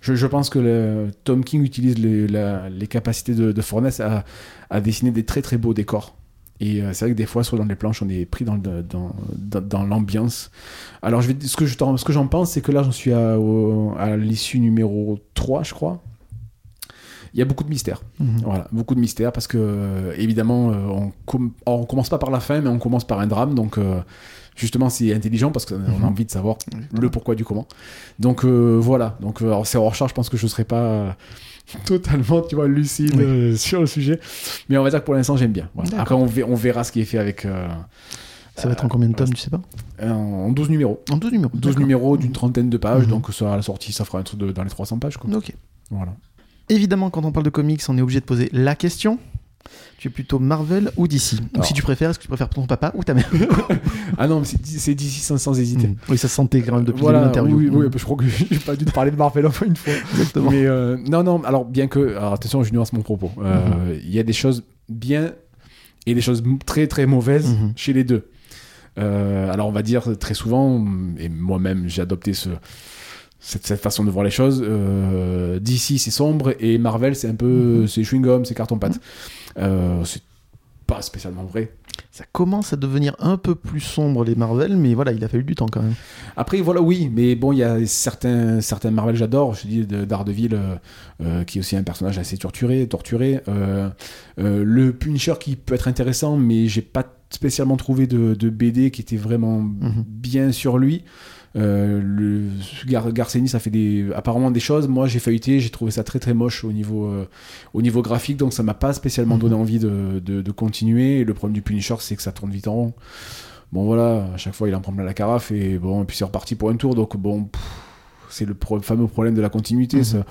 je, je pense que le, Tom King utilise les, les capacités de, de Fornes à, à, dessiner des très très beaux décors. Et euh, c'est vrai que des fois, sur dans les planches, on est pris dans, dans, dans, dans l'ambiance. Alors, je vais, ce que j'en pense, c'est que là, j'en suis à, à l'issue numéro 3, je crois il y a beaucoup de mystères. Mhm. Voilà, beaucoup de mystères parce que euh, évidemment, euh, on, on, commence pas par la fin, mais on commence par un drame. Donc euh, justement, c'est intelligent parce qu'on a mhm. envie de savoir le pourquoi du comment. Donc voilà. Donc c'est en recharge. Je pense que je serai pas totalement, tu vois, lucide sur le sujet. Mais on va dire que pour l'instant, j'aime bien. Après, on, on, verra ce qui est fait avec. ça va être en combien de tomes, tu sais pas? En 12 numéros. En 12 numéros. 12 numéros d'une trentaine de pages, mhm. donc ça, à la sortie, ça fera un truc de, dans les 300 pages. Quoi. Ok. Voilà. Évidemment, quand on parle de comics, on est obligé de poser la question. Tu es plutôt Marvel ou DC Ou si tu préfères, est-ce que tu préfères ton papa ou ta mère Ah non, c'est d'ici sans, sans hésiter. Mm. Oui, ça se sentait quand même depuis Voilà, l'interview. oui, oui, je crois que j'ai pas dû te parler de Marvel enfin une fois. Exactement. Mais euh, non, non, alors bien que. Alors attention, je nuance mon propos. Euh, Mhm. Il y a des choses bien et des choses très très mauvaises chez les deux. Euh, alors on va dire très souvent, et moi-même j'ai adopté ce, cette, cette façon de voir les choses. Euh, DC c'est sombre et Marvel c'est un peu. Mhm. C'est chewing-gum, c'est carton-pâte. Euh, c'est pas spécialement vrai. Ça commence à devenir un peu plus sombre les Marvel, mais voilà, il a fallu du temps quand même. Après, voilà, oui, mais bon, il y a certains, certains Marvel, j'adore. Je dis de Daredevil, euh, euh, qui est aussi un personnage assez torturé. torturé. Euh, le Punisher qui peut être intéressant, mais j'ai pas spécialement trouvé de, de BD qui était vraiment Mhm. bien sur lui. Euh, le Gar Garcenis ça fait des, apparemment des choses. Moi, j'ai feuilleté, j'ai trouvé ça très très moche au niveau, euh, au niveau graphique, donc ça m'a pas spécialement Mhm. donné envie de, de, de continuer. Et le problème du Punisher, c'est que ça tourne vite en rond. Bon voilà, à chaque fois il en prend plein la carafe et bon, et puis c'est reparti pour un tour. Donc bon, c'est le pro- fameux problème de la continuité. Mhm. ça.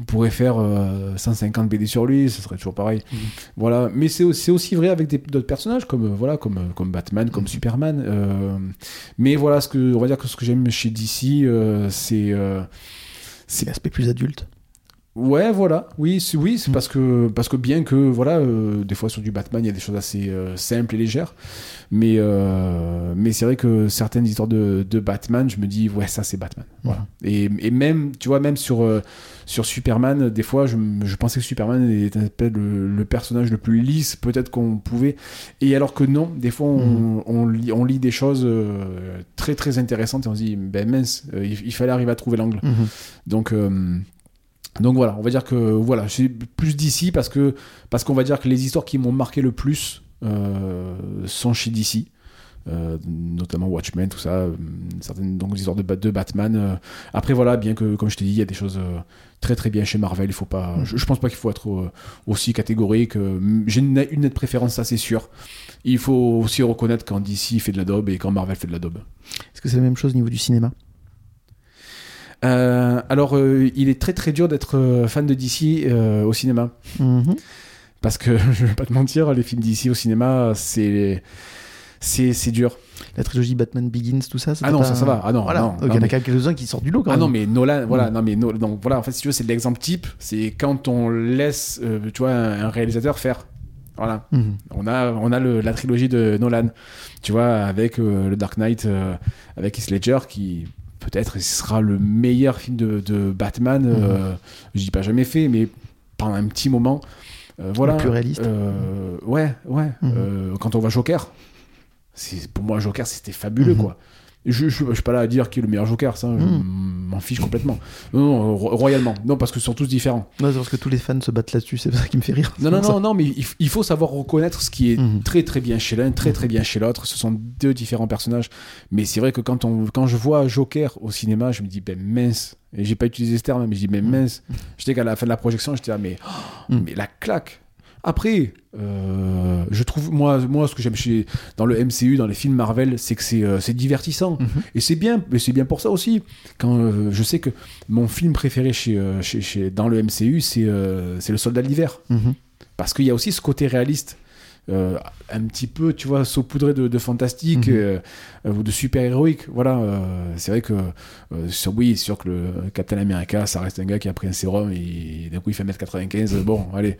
On pourrait faire euh, 150 BD sur lui, ce serait toujours pareil. Mhm. Voilà, mais c'est aussi, vrai avec d'autres personnages comme euh, voilà, comme, euh, comme Batman, comme Mhm. Superman. euh, mais voilà, ce que on va dire que ce que j'aime chez DC, euh, c'est euh, C'est l'aspect plus adulte. Ouais, voilà. Oui, c'est oui, c'est Mm. parce que parce que bien que voilà, euh, des fois sur du Batman, il y a des choses assez euh, simples et légères, mais euh, mais c'est vrai que certaines histoires de, de Batman, je me dis ouais, ça c'est Batman. Voilà. Et, et même tu vois même sur euh, sur Superman, des fois je, je pensais que Superman était le, le personnage le plus lisse peut-être qu'on pouvait, et alors que non, des fois on, on lit on lit des choses euh, très très intéressantes et on se dit ben mince, euh, il, il fallait arriver à trouver l'angle. Donc, donc voilà, on va dire que voilà, c'est plus d'ici parce que parce qu'on va dire que les histoires qui m'ont marqué le plus euh, sont chez DC. euh, notamment Watchmen, tout ça, euh, certaines donc, histoires de, Bat- de Batman. euh. Après voilà, bien que comme je t'ai dit, il y a des choses euh, très très bien chez Marvel. Il faut pas, je, je pense pas qu'il faut être aussi catégorique. J'ai une, une nette préférence, ça c'est sûr. Il faut aussi reconnaître quand DC fait de la daube et quand Marvel fait de la daube. Est-ce que c'est la même chose au niveau du cinéma? Euh, alors, euh, il est très très dur d'être euh, fan de DC au cinéma. Mhm. Parce que, je vais pas te mentir, les films d'ici au cinéma, c'est. Dur. La trilogie Batman Begins, tout ça Ah non, ça, ça va. Ah non, Voilà. non, il y en a quelques-uns qui sortent du lot quand Ah même. non, mais Nolan, voilà, non, mais No- donc voilà, en fait, si tu veux, c'est l'exemple type. C'est quand on laisse, euh, tu vois, un, réalisateur faire. Voilà. Mhm. On a, on a le- la trilogie de Nolan, tu vois, avec euh, le Dark Knight, euh, avec Heath Ledger, qui peut-être sera le meilleur film de, de Batman. euh, je dis pas jamais fait, mais pendant un petit moment. euh, voilà. Le plus réaliste. Euh, ouais, ouais. Mhm. Quand on voit Joker, pour moi Joker, c'était fabuleux, Mhm. quoi. Je, je, je suis pas là à dire qui est le meilleur Joker, ça, je Mhm. m'en fiche complètement. Non, non, ro- royalement. Non, parce que ce sont tous différents. Non, c'est parce que tous les fans se battent là-dessus, c'est ça qui me fait rire. Non, non, non, non, mais il, faut savoir reconnaître ce qui est Mhm. très très bien chez l'un, très très bien chez l'autre. Ce sont deux différents personnages. Mais c'est vrai que quand, on, quand je vois Joker au cinéma, je me dis, ben mince. Et j'ai pas utilisé ce terme, mais je dis, ben mince. J'étais qu'à la fin de la projection, j'étais là, mais, mais la claque. Après, euh, je trouve, moi, moi, ce que j'aime chez, dans le MCU, dans les films Marvel, c'est que c'est euh, c'est divertissant. Mhm. Et c'est bien, mais c'est bien pour ça aussi. Quand euh, je sais que mon film préféré chez, chez, chez- dans le MCU, c'est c'est Le Soldat de l'hiver. Mhm. Parce qu'il y a aussi ce côté réaliste. Euh, un petit peu, tu vois, saupoudré de, de fantastique Mhm. euh, euh, ou de super-héroïque. Voilà, c'est vrai que, sur, oui, c'est sûr que le Captain America, ça reste un gars qui a pris un sérum et d'un coup il fait 1m95. Bon, allez,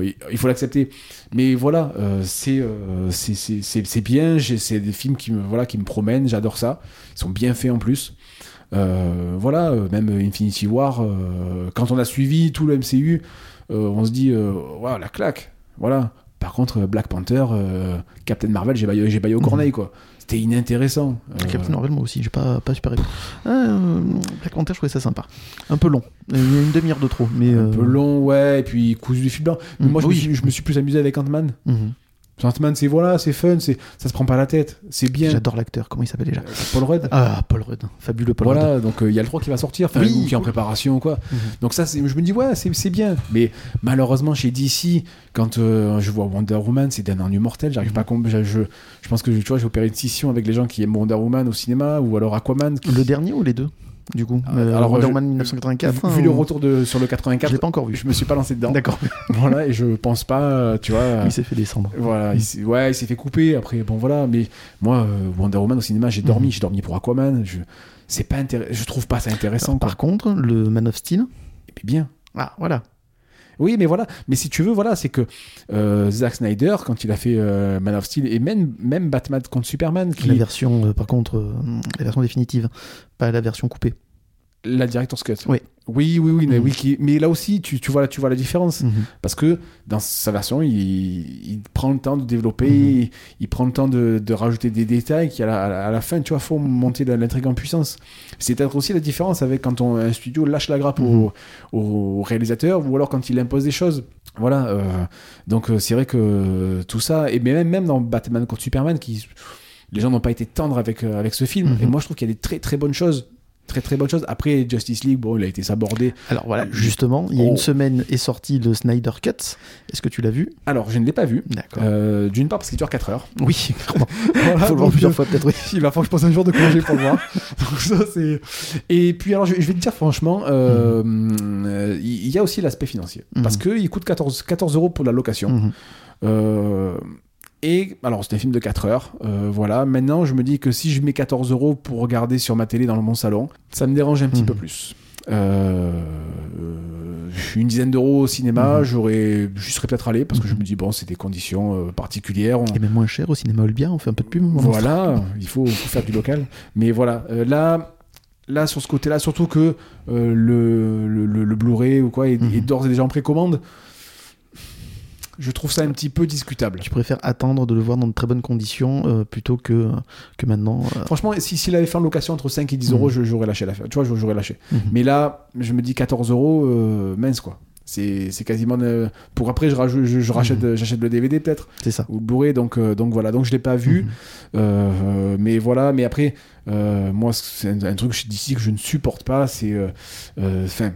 il faut l'accepter. Mais voilà, c'est c'est- c'est c'est- c'est bien, c'est des films qui me, voilà, qui me promènent, j'adore ça. Ils sont bien faits en plus. Euh, voilà, même Infinity War, euh, quand on a suivi tout le MCU, euh, on se dit, Waouh, la claque. Voilà. Par contre, euh, Black Panther, euh, Captain Marvel, j'ai baillé, j'ai baillé au Mhm. corneille, quoi. C'était inintéressant. Euh, Captain Marvel, moi aussi, j'ai pas, pas super aimé. Ah, euh, Black Panther, je trouvais ça sympa. Un peu long. Il y a une demi-heure de trop. Mais, un peu long, ouais, et puis cousu du fil blanc. Mais Mhm. moi, je, Oui. me suis, je me suis plus amusé avec Ant-Man. mhm. Ant-Man, c'est voilà, c'est fun, c'est, ça se prend pas la tête, c'est bien. J'adore l'acteur. Comment il s'appelle déjà Euh, Paul Rudd. Ah, Paul Rudd. Fabuleux Paul Rudd. Voilà, donc euh, il y a le 3 qui va sortir, enfin, Oui. ou qui est en préparation, quoi. Mhm. Donc ça, je me dis, ouais, c'est bien. Mais malheureusement, chez DC, quand euh, je vois Wonder Woman, c'est d'un ennui mortel. J'arrive Mhm. pas à je, je, je pense que tu vois, j'ai opéré une scission avec les gens qui aiment Wonder Woman au cinéma, ou alors Aquaman. qui- Le dernier ou les deux? Du coup. Ah, Euh, alors, Wonder je- Woman 1984. vu hein, le ou- retour de, sur le Je 84, l'ai pas encore vu. je me suis pas lancé dedans. D'accord. voilà, et je pense pas, euh, tu vois. Il s'est fait descendre. Voilà, il s'est- ouais, il s'est fait couper. Après, bon, voilà. Mais moi, euh, Wonder Woman au cinéma, j'ai dormi. Mhm. J'ai dormi pour Aquaman. Je, c'est pas. Je trouve pas ça intéressant. Alors, par contre, le Man of Steel. Mais bien. Ah, voilà. Oui, mais voilà. Mais si tu veux, voilà, c'est que euh, Zack Snyder, quand il a fait euh, Man of Steel et même, même Batman contre Superman, qui La version, euh, par contre, la version définitive, pas la version coupée. La director's cut. Oui. Oui, oui, oui, mais, Mhm. oui, qui- mais là aussi, tu, tu vois, tu vois la différence. Mhm. Parce que dans sa version, il, il prend le temps de développer, Mhm. il, il prend le temps de, de rajouter des détails qui, à la, à la- fin, tu vois, faut monter l'intrigue en puissance. C'est peut-être aussi la différence avec quand on, un studio lâche la grappe au, au réalisateur ou alors quand il impose des choses. Voilà. euh, donc, euh, c'est vrai que tout ça, et même, même dans Batman contre Superman, qui, les gens n'ont pas été tendres avec, euh, avec ce film. Et moi, je trouve qu'il y a des très très bonnes choses. Très très bonnes choses. Après, Justice League, bon, il a été sabordé. Alors voilà, justement, il y a Oh. une semaine est sorti le Snyder Cut. Est-ce que tu l'as vu Alors, je ne l'ai pas vu. D'accord. Euh, D'une part parce qu'il dure 4 heures. Oui, clairement. Voilà, Faut le voir plusieurs euh, fois peut-être. Oui. Il va falloir que je passe un jour de congé pour le voir. Donc ça, c'est... Et puis alors, je, je vais te dire franchement, euh, euh, il y a aussi l'aspect financier. Mhm. Parce qu'il coûte 14, 14 euros pour la location. Mhm. Et alors, c'est un film de 4 heures. euh, voilà. Maintenant, je me dis que si je mets 14 euros pour regarder sur ma télé dans mon salon, ça me dérange un petit Mhm. peu plus. Euh, euh, une dizaine d'euros au cinéma, Mhm. j'aurais, j'y serais peut-être allé parce que je Mhm. me dis bon, c'est des conditions euh, particulières. on- Et même moins cher au cinéma Olbia, on fait un peu de pub. voilà, il faut, faut faire du local. Mais voilà, euh, là, là sur ce côté-là, surtout que le, le, le- le Blu-ray ou quoi est, est d'ores et déjà en précommande, je trouve ça un petit peu discutable. Tu préfères attendre de le voir dans de très bonnes conditions euh, plutôt que, que maintenant. euh, Franchement, si s'il avait fait en location entre 5 et 10 Mhm. euros, je- j'aurais lâché l'affaire. Tu vois, j'aurais lâché. mhm. Mais là, je me dis 14 euros, euh, mince quoi. C'est quasiment. euh, pour après, je, je rachète, Mhm. j'achète le DVD peut-être. C'est ça. ou le Blu-ray donc euh, donc voilà donc je l'ai pas vu Mhm. Euh, mais voilà mais après moi c'est un, un truc d'ici que je ne supporte pas c'est enfin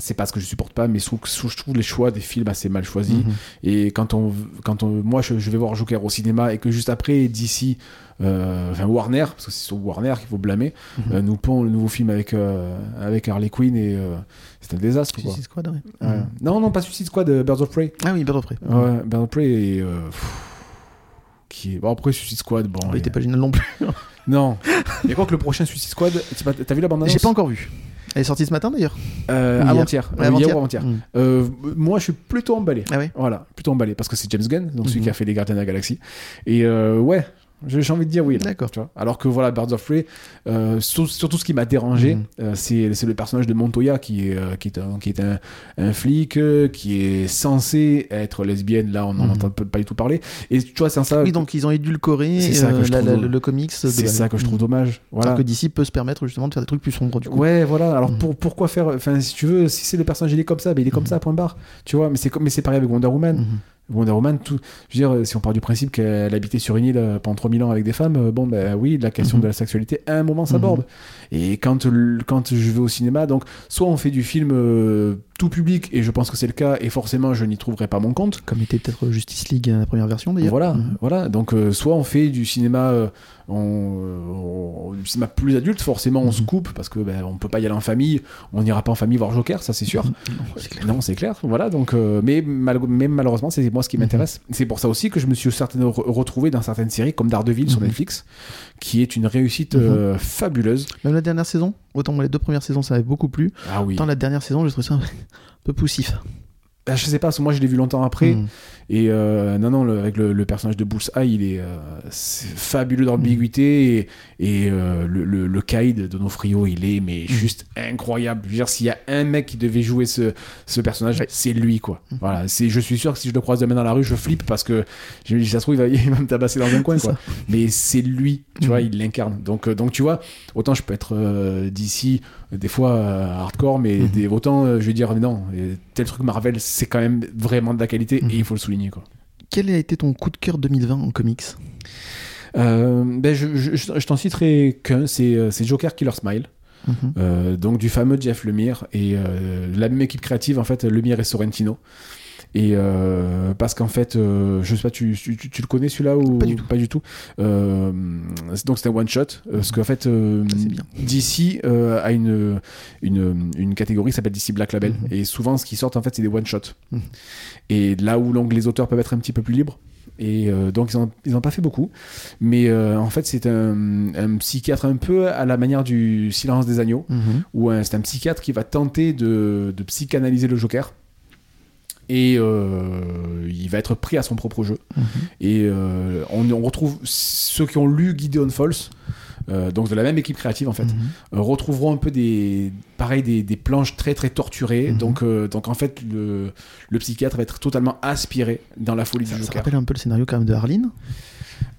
c'est pas ce que je supporte pas mais je trouve, je trouve les choix des films assez mal choisis Mhm. et quand on quand on moi je, je vais voir Joker au cinéma et que juste après d'ici enfin Warner parce que c'est sur Warner qu'il faut blâmer Mhm. euh, nous pond le nouveau film avec euh, avec Harley Quinn et euh, c'est un désastre quoi. Suicide Squad, ouais. Non non pas Suicide Squad euh, Birds of Prey Ah oui, Bird of Prey. Ouais, Bird of Prey et euh, qui est... bon après Suicide Squad bon Il était pas génial non plus. non et quoi que le prochain Suicide Squad t'as vu la bande annonce J'ai pas encore vu. Elle est sortie ce matin d'ailleurs. euh, avant-hier Ouais, Euh, avant-hier Mhm. Euh, moi je suis plutôt emballé Ah ouais voilà plutôt emballé parce que c'est James Gunn donc celui Mhm. qui a fait les Gardiens de la Galaxie et euh, ouais j'ai envie de dire oui D'accord. alors que voilà Birds of Prey euh, sur- surtout ce qui m'a dérangé euh, c'est le personnage de Montoya qui est euh, qui est un, qui est un, un flic qui est censé être lesbienne là on n'en Mhm. entend pas du tout parler et tu vois c'est ça Oui, donc ils ont édulcoré C'est ça que je la- trouve- la- le comics. C'est ça que je trouve Mhm. dommage. Voilà. Alors que DC peut se permettre justement de faire des trucs plus sombres du coup. Ouais, voilà. Alors Mhm. pour, pourquoi faire. Enfin, si tu veux, si c'est le personnage, il est comme ça, ben il est comme ça, point barre. Tu vois, mais c'est comme- mais c'est pareil avec Wonder Woman. Wonder Woman, tout. Je veux dire, si on part du principe qu'elle habitait sur une île euh, pendant 3000 ans avec des femmes, euh, bon, ben oui, la question Mhm. de la sexualité, à un moment, s'aborde. Et quand, le- quand je vais au cinéma, donc, soit on fait du film euh, tout public, et je pense que c'est le cas, et forcément, je n'y trouverai pas mon compte. Comme était peut-être Justice League la première version d'ailleurs. Voilà, Mhm. voilà. Donc, euh, soit on fait du cinéma, euh, on- euh, du cinéma plus adulte, forcément, on se Mhm. coupe parce que ben, on peut pas y aller en famille. On n'ira pas en famille voir Joker, ça c'est sûr. Non, c'est clair. Voilà. Donc, euh, mais, mal- mais malheureusement, c'est moi ce qui Mhm. m'intéresse. C'est pour ça aussi que je me suis certainement re- retrouvé dans certaines séries comme Daredevil sur Mhm. Netflix, qui est une réussite Mhm. euh, fabuleuse. Même la dernière saison, autant moi les deux premières saisons ça m'avait beaucoup plu. Ah oui. Autant la dernière saison, j'ai trouvé ça un peu poussif. Ah, je sais pas, moi je l'ai vu longtemps après. Et euh, non, non, le- avec le, le personnage de Bullseye, il est, euh, c'est fabuleux d'ambiguïté. Et, et euh, le, le, Kaïd d'Onofrio, il est mais Mhm. juste incroyable. Je veux dire, s'il y a un mec qui devait jouer ce, ce personnage, Ouais. c'est lui, quoi. Mhm. Voilà, je suis sûr que si je le croise demain dans la rue, je flippe parce que je, si ça se trouve, il va, il va me tabasser dans un coin, quoi. Mais c'est lui, tu vois, Mhm. il l'incarne. Donc, euh, donc, tu vois, autant je peux être d'ici, des fois euh, hardcore, mais Mhm. des, autant euh, je vais dire, non, tel truc Marvel, c'est quand même vraiment de la qualité et il faut le souligner, quoi. Quel a été ton coup de cœur 2020 en comics? Euh, ben je, je- je- je t'en citerai qu'un, c'est, euh, c'est Joker Killer Smile, Mhm. euh, donc du fameux Jeff Lemire et euh, la même équipe créative en fait, Lemire et Sorrentino. Et euh, parce qu'en fait, euh, je sais pas, tu, tu, tu le connais celui-là ou Pas du tout. Pas du tout. Euh, donc c'était un one shot. euh, Parce qu'en fait. DC a une, une, une catégorie qui s'appelle DC Black Label. Mhm. Et souvent, ce qui sort en fait, c'est des one shots. Mhm. Et là où donc, les auteurs peuvent être un petit peu plus libres. Et euh, donc ils en, ils en pas fait beaucoup, mais euh, en fait c'est un, un psychiatre un peu à la manière du Silence des agneaux, Mhm. où c'est un psychiatre qui va tenter de, de psychanalyser le Joker. Et euh, il va être pris à son propre jeu. Mhm. Et euh, on, on retrouve ceux qui ont lu Gideon Falls, euh, donc de la même équipe créative en fait, Mhm. euh, retrouveront un peu des, pareil, des, des planches très très torturées. Mhm. Donc, donc en fait, le, le psychiatre va être totalement aspiré dans la folie Ça, du ça Joker. rappelle un peu le scénario quand même de Harleen?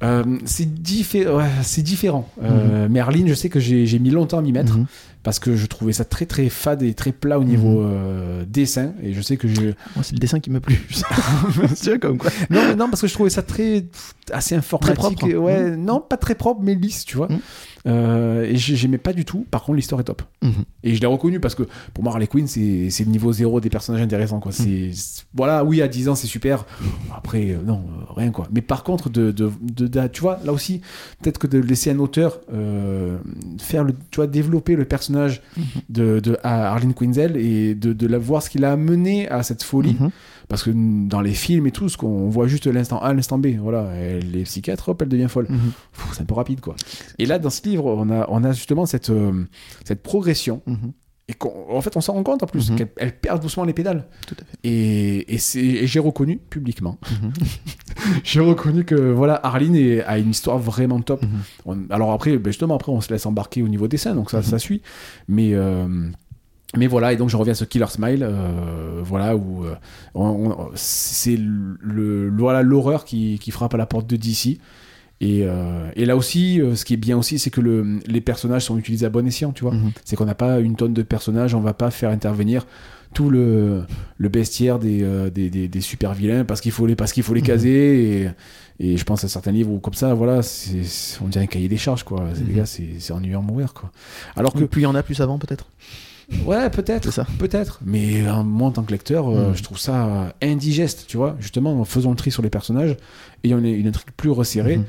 Euh, c'est diffé- ouais, c'est différent. Euh, Mais Arline, je sais que j'ai mis longtemps à m'y mettre. Parce que je trouvais ça très très fade et très plat au niveau euh, dessin. Et je sais que je. Moi, c'est le dessin qui m'a plu. c'est comme quoi. Non, mais non, parce que je trouvais ça très. assez informatique. propre. et ouais, Non, pas très propre, mais lisse, tu vois. Mhm. Euh, et j'ai- j'aimais pas du tout. Par contre, l'histoire est top. Mhm. Et je l'ai reconnu parce que pour moi, Harley Quinn, c'est c'est le niveau zéro des personnages intéressants. Quoi. C'est c'est- Voilà, oui, à 10 ans, c'est super. Après, euh, non, euh, rien quoi. Mais par contre, de, de, de- de- tu vois, là aussi, peut-être que de laisser un auteur faire le, tu vois, développer le personnage de, de à Harleen Quinzel et de, de la voir ce qu'il a amené à cette folie. Parce que dans les films et tout, ce qu'on voit juste l'instant A, l'instant B. Voilà, elle est psychiatre, hop, elle devient folle. Mhm. C'est un peu rapide, quoi. Et là, dans ce livre, on a, on a justement cette, euh, cette progression. Mhm. Et en fait, on s'en rend compte en plus Mhm. qu'elle elle perd doucement les pédales. Tout à fait. Et, et, c'est- et j'ai reconnu publiquement. J'ai reconnu que voilà, Arline est- a une histoire vraiment top. On- alors après, ben justement, après, on se laisse embarquer au niveau dessin, donc ça, ça suit. Mais, euh, mais voilà, et donc je reviens à ce Killer Smile, euh, voilà, où euh, on- on- c'est le, le- voilà l'horreur qui, qui frappe à la porte de DC. Et, euh, et là aussi, euh, ce qui est bien aussi, c'est que le, les personnages sont utilisés à bon escient, tu vois. Mhm. C'est qu'on n'a pas une tonne de personnages, on va pas faire intervenir tout le, le bestiaire des, euh, des, des, des super vilains parce qu'il faut les, parce qu'il faut les Mhm. caser. Et, et je pense à certains livres où, comme ça, voilà, on dirait un cahier des charges, quoi. C'est, Les Mhm. gars, c'est, c'est ennuyant à mourir, quoi. Alors que, plus il y en a, plus ça vend peut-être. Ouais, peut-être, peut-être. Mais euh, moi, en tant que lecteur, euh, Mhm. je trouve ça indigeste, tu vois. Justement, en faisant le tri sur les personnages, ayant une, une intrigue plus resserrée, Mhm.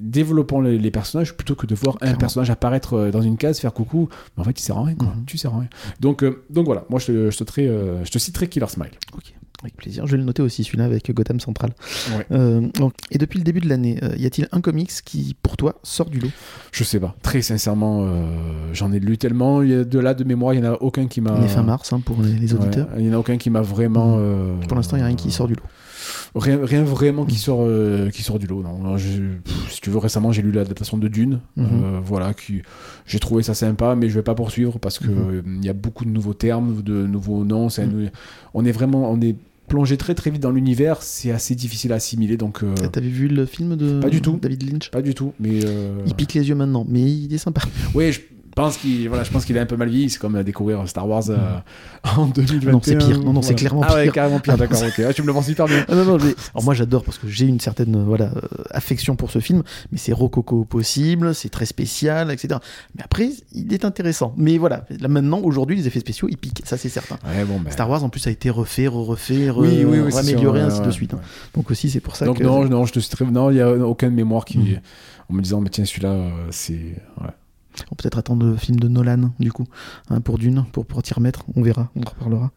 développons les, les personnages plutôt que de voir un personnage apparaître euh, dans une case, faire coucou. Mais en fait, il sert à rien, quoi. Mhm. Tu sers à rien. Donc, euh, donc voilà, moi, je te, je te, euh, je te citerai Killer Smile. Ok, avec plaisir. Je vais le noter aussi, celui-là, avec Gotham Central. Ouais. Euh, donc, et depuis le début de l'année, euh, y a-t-il un comics qui, pour toi, sort du lot? Je sais pas. Très sincèrement, euh, j'en ai lu tellement. Il y a de là, de mémoire, il y en a aucun qui m'a. On est fin mars hein, pour les, les auditeurs. Ouais, il y en a aucun qui m'a vraiment. euh, Pour l'instant, il n'y a rien qui sort du lot. Rien, rien vraiment qui Mhm. sort, qui sort du lot. Non. Alors, je- pff, si tu veux, récemment, j'ai lu l'adaptation de Dune. Euh, voilà, qui, j'ai trouvé ça sympa, mais je vais pas poursuivre parce que Mhm. euh, il y a beaucoup de nouveaux termes, de nouveaux noms. un-. On est vraiment, on est plongé très très vite dans l'univers. C'est assez difficile à assimiler, donc euh, T'avais vu le film de Pas du tout. David Lynch? Pas du tout. Mais euh, Il pique les yeux maintenant, mais il est sympa. oui, je pense qu'il, voilà, je pense qu'il est un peu mal vieilli. C'est comme euh, découvrir Star Wars euh, en 2021. Non, c'est pire. Non, non, c'est clairement Ah ouais, pire. carrément pire. D'accord. ok. Ah, tu me le vends super bien. Ah non, non, Alors moi j'adore parce que j'ai une certaine euh, voilà, affection pour ce film, mais c'est rococo possible, c'est très spécial, etc. Mais après, il est intéressant. Mais voilà, là maintenant, aujourd'hui, les effets spéciaux, ils piquent, ça c'est certain. Ouais, bon, ben. Star Wars en plus a été refait, re-refait, re- Oui, oui, oui, c'est amélioré, ainsi ouais, de suite. ouais. Donc aussi c'est pour ça Donc que... non, non, je te. Non, il y a aucun de mémoire qui, Mhm. en me disant, mais tiens, celui-là, c'est. ouais. On peut peut-être attendre le film de Nolan, du coup, hein, pour Dune, pour, pour t'y remettre, on verra, on en reparlera.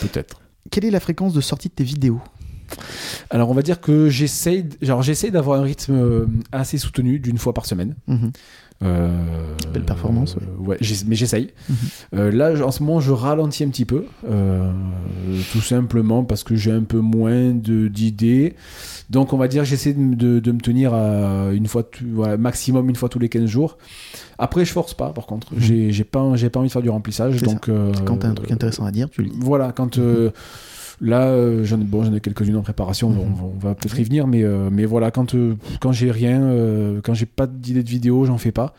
Peut-être. Quelle est la fréquence de sortie de tes vidéos? Alors, on va dire que j'essaye, genre, j'essaye d'avoir un rythme euh, assez soutenu d'une fois par semaine. Mhm. Euh, Belle performance, ouais, mais j'essaye. Mhm. Euh, là, en ce moment, je ralentis un petit peu, euh, tout simplement parce que j'ai un peu moins d'idées. Donc, on va dire, j'essaie de, de- de me tenir à une fois, tu- voilà, maximum une fois tous les 15 jours. Après, je force pas, par contre. Mhm. J'ai pas, pas envie de faire du remplissage. Donc, Quand t'as un truc intéressant à dire, tu le dis. Voilà, quand. euh, Là, euh, j'en ai, bon, j'en ai quelques-unes en préparation, Mhm. on, va- on va peut-être y venir, mais, euh, mais voilà, quand, euh, quand j'ai rien, euh, quand j'ai pas d'idée de vidéo, j'en fais pas.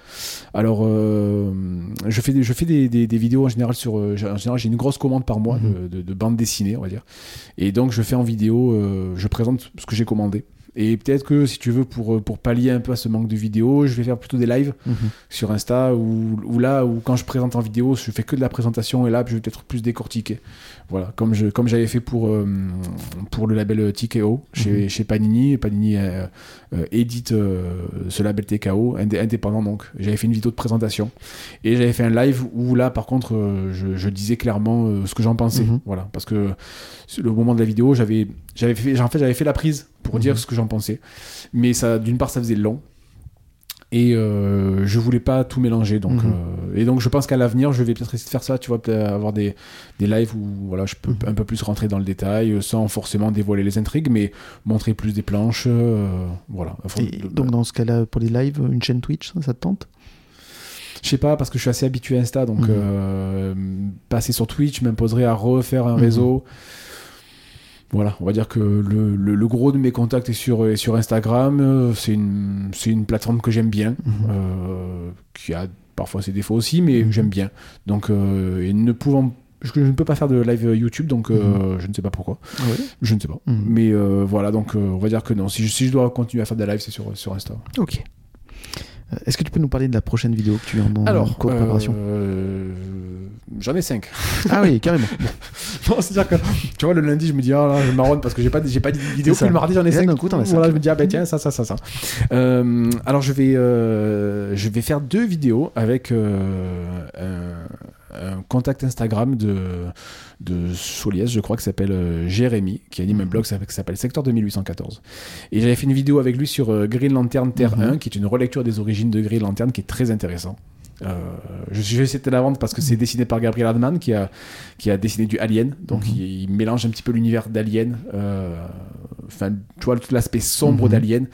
Alors, je fais, des, je fais des, des- des vidéos en général sur. en général, j'ai une grosse commande par mois Mhm. de, de, de bande dessinée, on va dire. Et donc, je fais en vidéo, je présente ce que j'ai commandé. Et peut-être que si tu veux, pour, pour pallier un peu à ce manque de vidéos, je vais faire plutôt des lives Mhm. sur Insta ou ou là où quand je présente en vidéo, je fais que de la présentation et là je vais peut-être plus décortiquer. Voilà, comme je comme j'avais fait pour euh, pour le label TKO chez, Mhm. chez Panini, Panini euh, euh, édite euh, ce label TKO indé- indépendant donc. J'avais fait une vidéo de présentation et j'avais fait un live où là par contre euh, je, je disais clairement euh, ce que j'en pensais. Mhm. Voilà, parce que le moment de la vidéo, j'avais j'avais fait en fait j'avais fait la prise pour dire Mhm. ce que j'en pensais. Mais ça d'une part ça faisait long et euh, je voulais pas tout mélanger donc Mhm. euh, et donc je pense qu'à l'avenir je vais peut-être essayer de faire ça tu vois peut-être avoir des, des lives où voilà je peux Mhm. un peu plus rentrer dans le détail euh, sans forcément dévoiler les intrigues mais montrer plus des planches euh, voilà Enfin, Et donc dans ce cas-là, pour les lives, une chaîne Twitch, ça, ça te tente? Je sais pas parce que je suis assez habitué à Insta donc Mhm. euh, passer sur Twitch m'imposerait à refaire un réseau voilà, on va dire que le, le- le gros de mes contacts est sur, est sur Instagram. Euh, C'est une, c'est une plateforme que j'aime bien. Mhm. euh, qui a parfois ses défauts aussi, mais Mhm. j'aime bien. Donc, euh, et ne pouvant, je, je ne peux pas faire de live YouTube, donc euh, Mhm. je ne sais pas pourquoi. Ah ouais Je ne sais pas. Mais euh, voilà, donc euh, on va dire que non. Si je, si je dois continuer à faire des lives, c'est sur, sur Insta. Ok. Euh, Est-ce que tu peux nous parler de la prochaine vidéo que tu as en, en cours de préparation euh, j'en ai 5. Ah oui, carrément. non, c'est-à-dire que tu vois, le lundi, je me dis, ah là, je marronne parce que j'ai pas, j'ai pas de vidéo. Puis le mardi, j'en ai Et là, 5. d'un coup, cinq. Voilà, je me dis, ah ben tiens, ça, ça, ça, ça. Euh, alors, je vais, euh, je vais faire deux vidéos avec un, un contact Instagram de, de Soliès, je crois, qui s'appelle euh, Jérémy, qui anime un blog qui s'appelle- Secteur 2814. Et j'avais fait une vidéo avec lui sur euh, Green Lantern Terre Mhm. 1, qui est une relecture des origines de Green Lantern, qui est très intéressant. Euh, je, je vais essayer de la vendre parce que c'est dessiné par Gabriel Adman qui a, qui a dessiné du Alien. Donc Mhm. il, il mélange un petit peu l'univers d'Alien, euh, enfin, tu vois, tout l'aspect sombre Mhm. d'Alien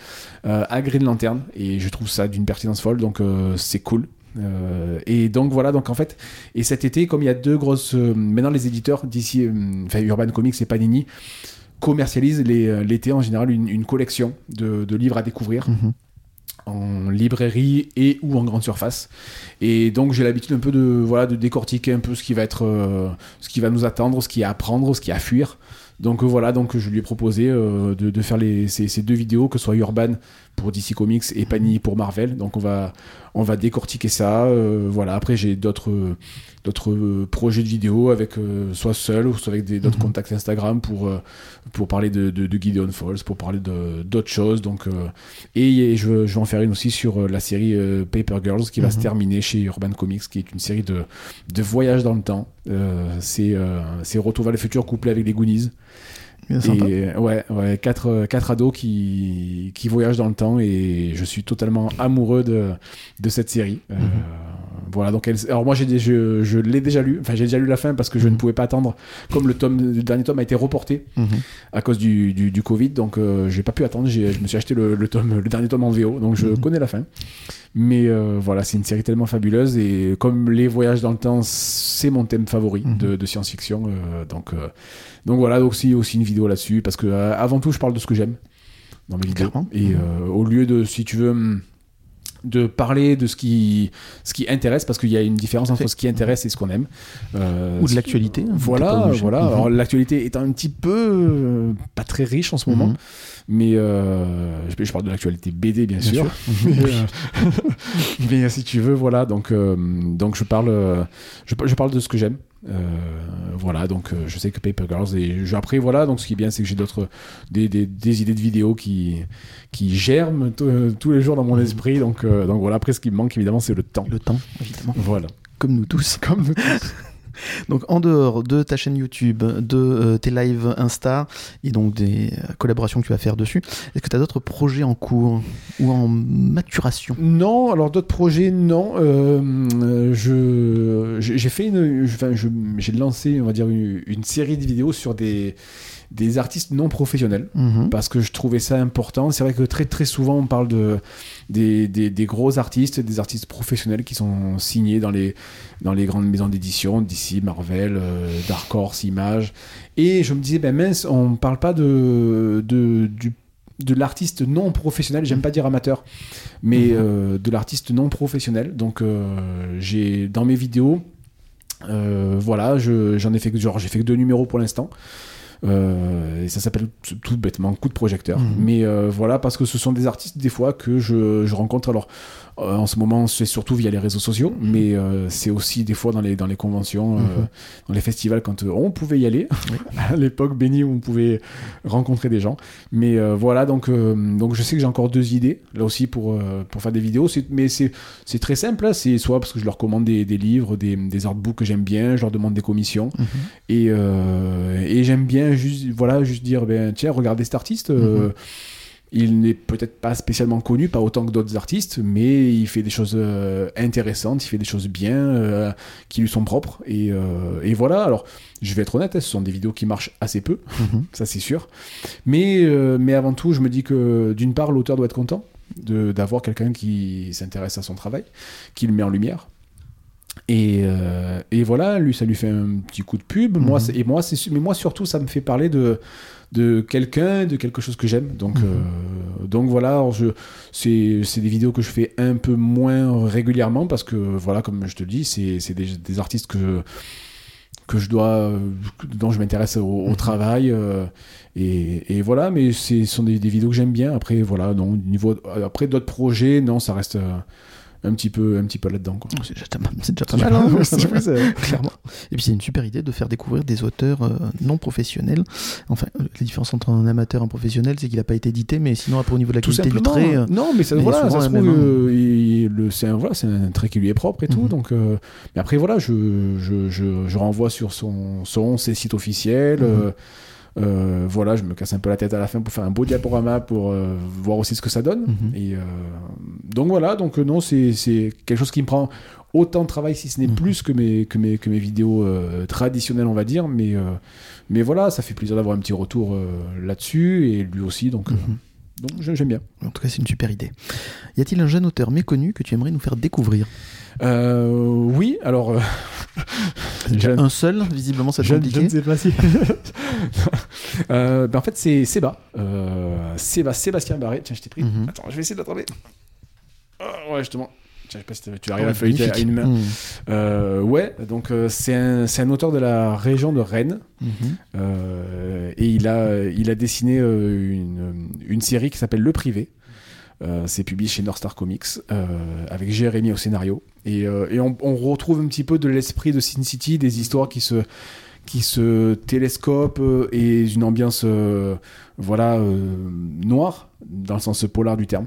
euh, à Green Lantern. Et je trouve ça d'une pertinence folle, donc c'est cool. Euh, et donc voilà, donc en fait, et cet été, comme il y a deux grosses. euh, maintenant, les éditeurs d'ici, euh, enfin Urban Comics et Panini, commercialisent l'été en général une, une collection de, de livres à découvrir Mhm. en librairie et ou en grande surface. Et donc j'ai l'habitude un peu de voilà de décortiquer un peu ce qui va être euh, ce qui va nous attendre, ce qui est à apprendre, ce qui est à fuir. Donc euh, voilà, donc je lui ai proposé euh, de, de faire les, ces, ces deux vidéos, que ce soit Urban pour DC Comics et Panini pour Marvel. Donc on va on va décortiquer ça. euh, voilà. Après j'ai d'autres d'autres euh, projets de vidéos avec euh, soit seul ou soit avec d'autres Mhm. contacts Instagram pour pour parler de, de, de Gideon Falls, pour parler d'autres choses. Donc euh, et je, je vais en faire une aussi sur la série Paper Girls qui va Mhm. se terminer chez Urban Comics, qui est une série de, de voyages dans le temps. C'est c'est Retour vers le futur couplé avec les Goonies. Bien. Et euh, ouais, ouais quatre, euh, quatre ados qui, qui voyagent dans le temps et je suis totalement amoureux de, de cette série. Euh, Mhm. Voilà, donc elle, alors moi j'ai des- je, je l'ai déjà lu, enfin j'ai déjà lu la fin parce que je Mhm. ne pouvais pas attendre, comme le tome, le dernier tome a été reporté Mhm. à cause du, du, du Covid, donc euh, j'ai pas pu attendre. J'ai- Je me suis acheté le, le tome, le dernier tome en VO, donc je Mhm. connais la fin. Mais euh, voilà, c'est une série tellement fabuleuse et comme les voyages dans le temps, c'est mon thème favori Mhm. de, de science-fiction. euh, donc, euh, donc voilà, donc aussi, aussi une vidéo là-dessus parce que avant tout, je parle de ce que j'aime dans mes vidéos. Clairement. Et au lieu de, si tu veux. De parler de ce qui, ce qui intéresse, parce qu'il y a une différence entre ce qui intéresse et ce qu'on aime. Euh, Ou de l'actualité. hein, voilà, voilà. Mhm. Alors l'actualité étant un petit peu euh, pas très riche en ce moment, Mhm. mais euh, je, je parle de l'actualité BD bien, Bien sûr. sûr. Mais, mais si tu veux, voilà. Donc, donc je parle, je, je parle de ce que j'aime. Euh, voilà, donc euh, je sais que Paper Girls et je- après voilà, donc ce qui est bien, c'est que j'ai d'autres des, des, des idées de vidéos qui qui germent euh, tous les jours dans mon esprit. Donc donc voilà. Après, ce qui me manque évidemment, c'est le temps. Le temps, évidemment. Voilà. Comme nous tous. Comme Donc, en dehors de ta chaîne YouTube, de euh, tes lives Insta et donc des euh, collaborations que tu vas faire dessus, est-ce que tu as d'autres projets en cours ou en maturation? Non, alors d'autres projets, non. Euh, j'ai lancé, on va dire une série de vidéos sur des des artistes non professionnels Mhm. parce que je trouvais ça important. C'est vrai que très très souvent on parle de des, des, des gros artistes, des artistes professionnels qui sont signés dans les dans les grandes maisons d'édition, d'ici Marvel, euh, Dark Horse, Image. Et je me disais, ben mince, on parle pas de de du de l'artiste non professionnel, j'aime pas dire amateur, mais Mhm. euh, de l'artiste non professionnel. Donc euh, j'ai dans mes vidéos, euh, voilà, je- j'en ai fait que genre j'ai fait que deux numéros pour l'instant. Euh, et ça s'appelle tout bêtement coup de projecteur. Mhm. Mais euh, voilà, parce que ce sont des artistes des fois que je, je rencontre. Alors euh, en ce moment, c'est surtout via les réseaux sociaux, Mhm. mais euh, c'est aussi des fois dans les, dans les conventions, euh, Mhm. dans les festivals, quand on pouvait y aller. Oui. à l'époque béni où on pouvait rencontrer des gens. Mais voilà, donc, donc je sais que j'ai encore deux idées, là aussi, pour, pour faire des vidéos. Mais c'est très simple, hein. c'est soit parce que je leur commande des, des livres, des, des artbooks que j'aime bien, je leur demande des commissions. Mhm. Et, et j'aime bien juste, voilà, juste dire, ben, tiens, regardez cet artiste. Il n'est peut-être pas spécialement connu, pas autant que d'autres artistes, mais il fait des choses euh, intéressantes, il fait des choses bien, euh, qui lui sont propres. Et, euh, et voilà, alors je vais être honnête, hein, ce sont des vidéos qui marchent assez peu, Mhm. ça c'est sûr. Mais, mais avant tout, je me dis que d'une part, l'auteur doit être content de- d'avoir quelqu'un qui s'intéresse à son travail, qui le met en lumière. Et, et voilà, lui, ça lui fait un petit coup de pub. Moi, Mhm. et moi, mais moi, surtout, ça me fait parler de, de quelqu'un, de quelque chose que j'aime. Donc, Mhm. euh, donc voilà, c'est, c'est des vidéos que je fais un peu moins régulièrement parce que, voilà, comme je te le dis, c'est, c'est des, des artistes que, que je dois, dont je m'intéresse au, au Mhm. travail. euh, et, et voilà, mais c'est- ce sont des, des vidéos que j'aime bien. Après, voilà, non, niveau, après d'autres projets, non, ça reste euh, un petit peu, un petit peu là-dedans. Quoi. C'est déjà, c'est déjà pas mal, hein, clairement. Et puis c'est une super idée de faire découvrir des auteurs euh, non professionnels. Enfin, euh, la différence entre un amateur et un professionnel, c'est qu'il n'a pas été édité, mais sinon après au niveau de la tout qualité du trait, euh, non, mais ça, mais voilà, ça se trouve, hein. euh, il- le- c'est un, voilà, c'est un trait qui lui est propre et tout. Mhm. Donc, mais après, voilà, je, je, je, je renvoie sur son, son ses sites officiels. Mhm. Euh, voilà, je me casse un peu la tête à la fin pour faire un beau diaporama pour euh, voir aussi ce que ça donne. Mhm. Et euh, donc voilà, donc non, c'est c'est quelque chose qui me prend autant de travail, si ce n'est Mhm. plus que mes, que mes, que mes vidéos traditionnelles, on va dire. Mais, mais voilà, ça fait plaisir d'avoir un petit retour là-dessus et lui aussi. Donc, Mhm. Donc j'aime bien. En tout cas, c'est une super idée. Y a-t-il un jeune auteur méconnu que tu aimerais nous faire découvrir? Euh, oui, alors. euh, je, Un seul, visiblement, ça te je ne compliqué. sais pas si. Euh, ben en fait, c'est Seba. Euh, Seba. Sébastien Barré. Tiens, je t'ai pris. Mhm. Attends, je vais essayer de l'attraper. Ah, ouais, justement. Je sais pas si tu- arrives Ouais, à feuilleter à une main. Mhm. Euh, ouais, donc euh, c'est un, auteur de la région de Rennes. Mhm. Euh, et il a, il a dessiné une, une série qui s'appelle Le Privé. C'est publié chez North Star Comics avec Jérémy au scénario. Et, et on, on retrouve un petit peu de l'esprit de Sin City, des histoires qui se, qui se télescopent et une ambiance voilà, noire, dans le sens polar du terme.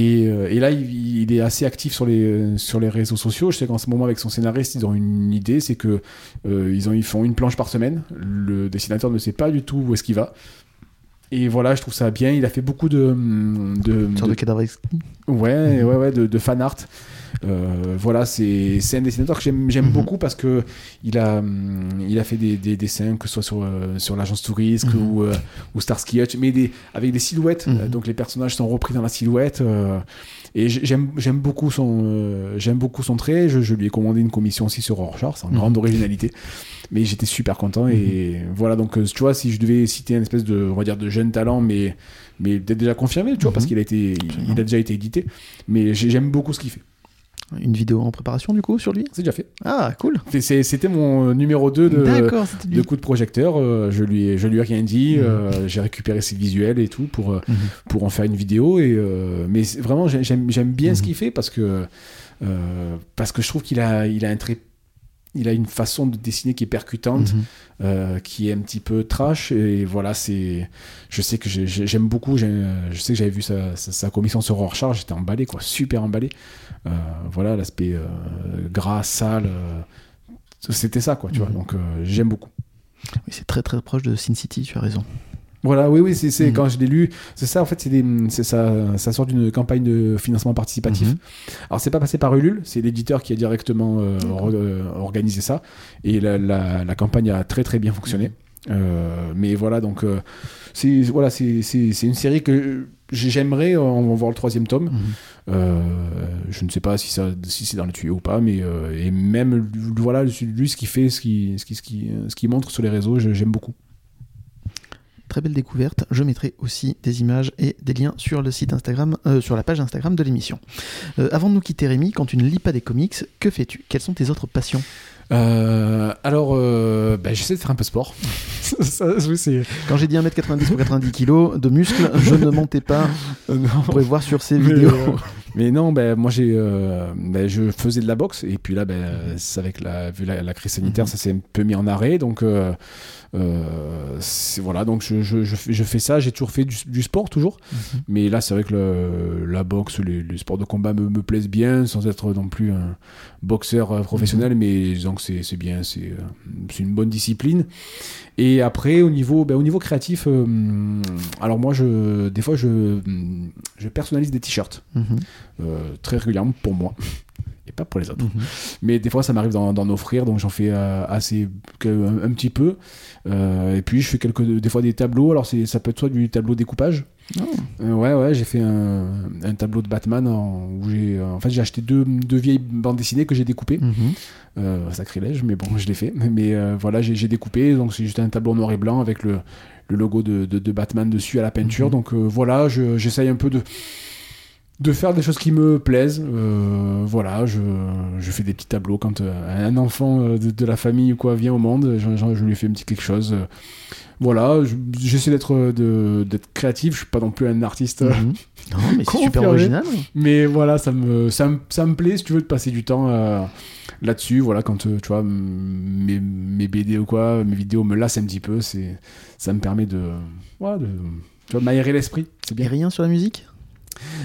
Et, euh, et là, il, est assez actif sur les, réseaux sociaux. Je sais qu'en ce moment, avec son scénariste, ils ont une idée, c'est que euh, ils font une planche par semaine. Le dessinateur ne sait pas du tout où est-ce qu'il va. Et voilà, je trouve ça bien. Il a fait beaucoup de, de, Une sorte de- cadavre. Ouais, ouais, ouais, de, de fan art. Euh, voilà, c'est un dessinateur que j'aime Mhm. beaucoup parce que il a, il a fait des, des dessins, que ce soit sur, euh, sur l'agence touriste Mhm. ou, euh, ou Starsky Hutch, mais des, avec des silhouettes. Mhm. Donc les personnages sont repris dans la silhouette. euh, et j'aime beaucoup, son j'aime beaucoup son trait. Je, je lui ai commandé une commission aussi sur Rorschach, c'est en Mhm. grande originalité. Mais j'étais super content. Et voilà, donc tu vois, si je devais citer un espèce de, on va dire, de jeune talent, mais, mais déjà confirmé, tu vois, Mhm. parce qu'il a, été, il, a déjà été édité. Mais j'ai- j'aime beaucoup ce qu'il fait. Une vidéo en préparation du coup sur lui? C'est déjà fait. Ah, cool. C'était mon euh, numéro 2 de, coup de projecteur. euh, je, lui ai, je lui ai rien dit. Mhm. euh, j'ai récupéré ses visuels et tout pour, Mhm. pour en faire une vidéo. Et, euh, mais vraiment, j'ai- j'aime bien ce Mhm. qu'il fait parce que, euh, parce que je trouve qu'il a, il a un trait. Il a une façon de dessiner qui est percutante, Mhm. euh, qui est un petit peu trash. Et voilà, c'est. Je sais que j'ai- j'ai- j'aime beaucoup. j'ai- Je sais que j'avais vu sa, sa, sa commission sur Rorschach. J'étais emballé, quoi. Super emballé. Euh, voilà, l'aspect euh, gras, sale. euh, c'était ça, quoi, tu vois. Mhm. Donc, euh, j'aime beaucoup. Oui, c'est très très proche de Sin City, tu as raison. Voilà, oui, oui, c'est Mhm. quand je l'ai lu, c'est ça, en fait, c'est ça, ça sort d'une campagne de financement participatif. Mhm. Alors, c'est pas passé par Ulule, c'est l'éditeur qui a directement euh, or- euh, organisé ça. Et la, la- la campagne a très très bien fonctionné. Euh, mais voilà, donc, c'est voilà, c'est une série que j'aimerais, on va voir le troisième tome. Mhm. Euh, je ne sais pas si, ça, si c'est dans le tuyau ou pas, mais euh, et même voilà, lui, ce qu'il fait, ce qu'il ce qui, ce qui, ce qu'il montre sur les réseaux, j'aime beaucoup. Très belle découverte. Je mettrai aussi des images et des liens sur le site Instagram, euh, sur la page Instagram de l'émission. Euh, avant de nous quitter, Rémi, quand tu ne lis pas des comics, que fais-tu? Quelles sont tes autres passions? Euh, alors, euh, ben, j'essaie de faire un peu sport. Ça, oui, c'est- Quand j'ai dit 1m90 pour 90 kg de muscles, je ne montais pas. Euh, non. Vous pourrez voir sur ces Mais, vidéos. euh, mais non, ben, moi j'ai, euh, ben, je faisais de la boxe et puis là, ben, avec la, vu la, la crise sanitaire, Mhm. ça s'est un peu mis en arrêt. Donc euh, voilà, donc je, je, je, fais, je fais ça. J'ai toujours fait du, du sport toujours, Mhm. mais là c'est vrai que le- la boxe, les, les sports de combat me, me plaisent bien, sans être non plus un boxeur professionnel, mais disons que c'est, c'est bien, c'est une bonne discipline. Et après, au niveau, ben, au niveau créatif, euh, alors moi, je, des fois, je, je personnalise des t-shirts Mhm. euh, très régulièrement pour moi et pas pour les autres. Mhm. Mais des fois, ça m'arrive d'en, offrir, donc j'en fais euh, assez un, un petit peu. Et puis, je fais quelques, des fois des tableaux. Alors, ça peut être soit du tableau découpage. Oh. Euh, ouais, ouais, j'ai fait un, un tableau de Batman en, où j'ai, euh, en fait, j'ai acheté deux, deux vieilles bandes dessinées que j'ai découpées. Mhm. Euh, sacrilège, mais bon, je l'ai fait. Mais euh, voilà, j'ai, découpé, donc c'est juste un tableau noir et blanc avec le, le logo de, de- de Batman dessus à la peinture. Mhm. Donc voilà, je- j'essaye un peu de, de faire des choses qui me plaisent. Euh, voilà, je, je fais des petits tableaux quand euh, un enfant euh, de, de la famille ou quoi vient au monde, je, je- je lui fais un petit quelque chose. Voilà, je- j'essaie d'être, de, d'être créatif, je suis pas non plus un artiste. Mhm. Non, mais c'est super original. mais voilà, ça me, ça, me, ça me plaît, si tu veux, de passer du temps là-dessus. Voilà, quand tu vois, mes, mes BD ou quoi, mes vidéos me lassent un petit peu, c'est, ça me permet de, voilà, de tu vois, m'aérer l'esprit. C'est Et bien. rien sur la musique?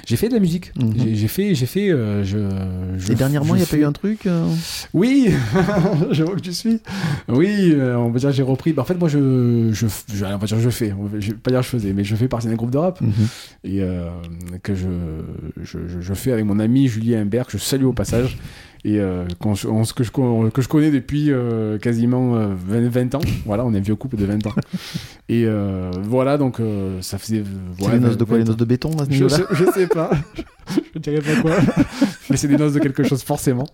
J'ai fait de la musique. Mhm. J'ai, j'ai fait, j'ai fait. euh, je, je, Et dernièrement, il n'y a pas eu un truc euh, Oui, je vois que tu suis. Oui, euh, on va dire j'ai repris. Bah, en fait, moi, je, je, je, on va dire je fais. Je vais pas dire je faisais, mais je fais partie d'un groupe de rap Mhm. et que je, je, je- je fais avec mon ami Julien Imbert, que je salue au passage, et euh, on se- que, je, que je connais depuis euh, quasiment euh, 20, 20 ans. Voilà, on est un vieux couple de 20 ans. Et euh, voilà, donc euh, ça faisait. C'est les noces de quoi Les noces de béton à ce je, je, je sais pas. je dirais pas quoi. Mais c'est des noces de quelque chose, forcément.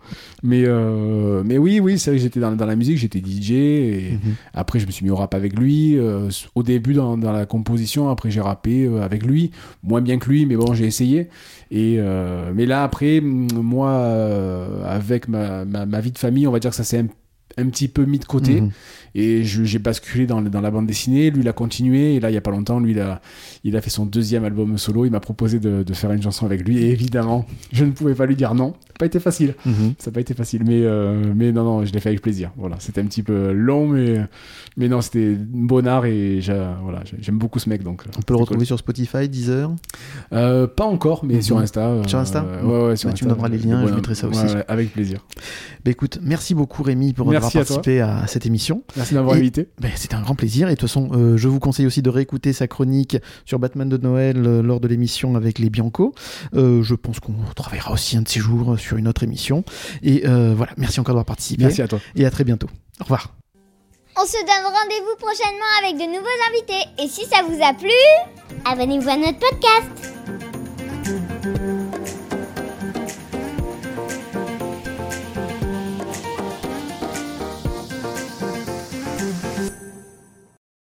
Mais, euh, mais oui, oui, c'est vrai que j'étais dans, dans la musique, j'étais DJ. Et Mhm. après, je me suis mis au rap avec lui. euh, au début, dans, dans la composition, après, j'ai rappé euh, avec lui. Moins bien que lui, mais bon, j'ai essayé. Et, euh, mais là, après, moi, avec ma, ma, ma vie de famille, on va dire que ça s'est un, un petit peu mis de côté. Mhm. Et j'ai basculé dans, la bande dessinée. Lui, il a continué. Et là, il y a pas longtemps, lui, il a, il a fait son deuxième album solo. Il m'a proposé de, de faire une chanson avec lui. Et évidemment, je ne pouvais pas lui dire non. Ça n'a pas été facile. Mhm. Ça n'a pas été facile. Mais, euh, mais non, non, je l'ai fait avec plaisir. Voilà. C'était un petit peu long, mais, mais non, c'était un bon art. Et voilà, j'aime beaucoup ce mec. Donc, On peut le retrouver sur Spotify, Deezer. Euh, pas encore, mais Mhm. sur Insta. euh, Sur Insta Ouais, ouais, sur Bah, tu Insta. me donneras les liens, Ouais, je mettrai ça ouais, aussi. avec plaisir. Bah écoute, merci beaucoup Rémi pour avoir à participé à, cette émission. Merci d'avoir invité. Ben, C'était un grand plaisir. Et de toute façon, euh, je vous conseille aussi de réécouter sa chronique sur Batman de Noël euh, lors de l'émission avec les Bianco. Euh, je pense qu'on travaillera aussi un de ces jours sur une autre émission. Et euh, voilà, merci encore d'avoir participé. Merci à toi. Et à très bientôt. Au revoir. On se donne rendez-vous prochainement avec de nouveaux invités. Et si ça vous a plu, abonnez-vous à notre podcast.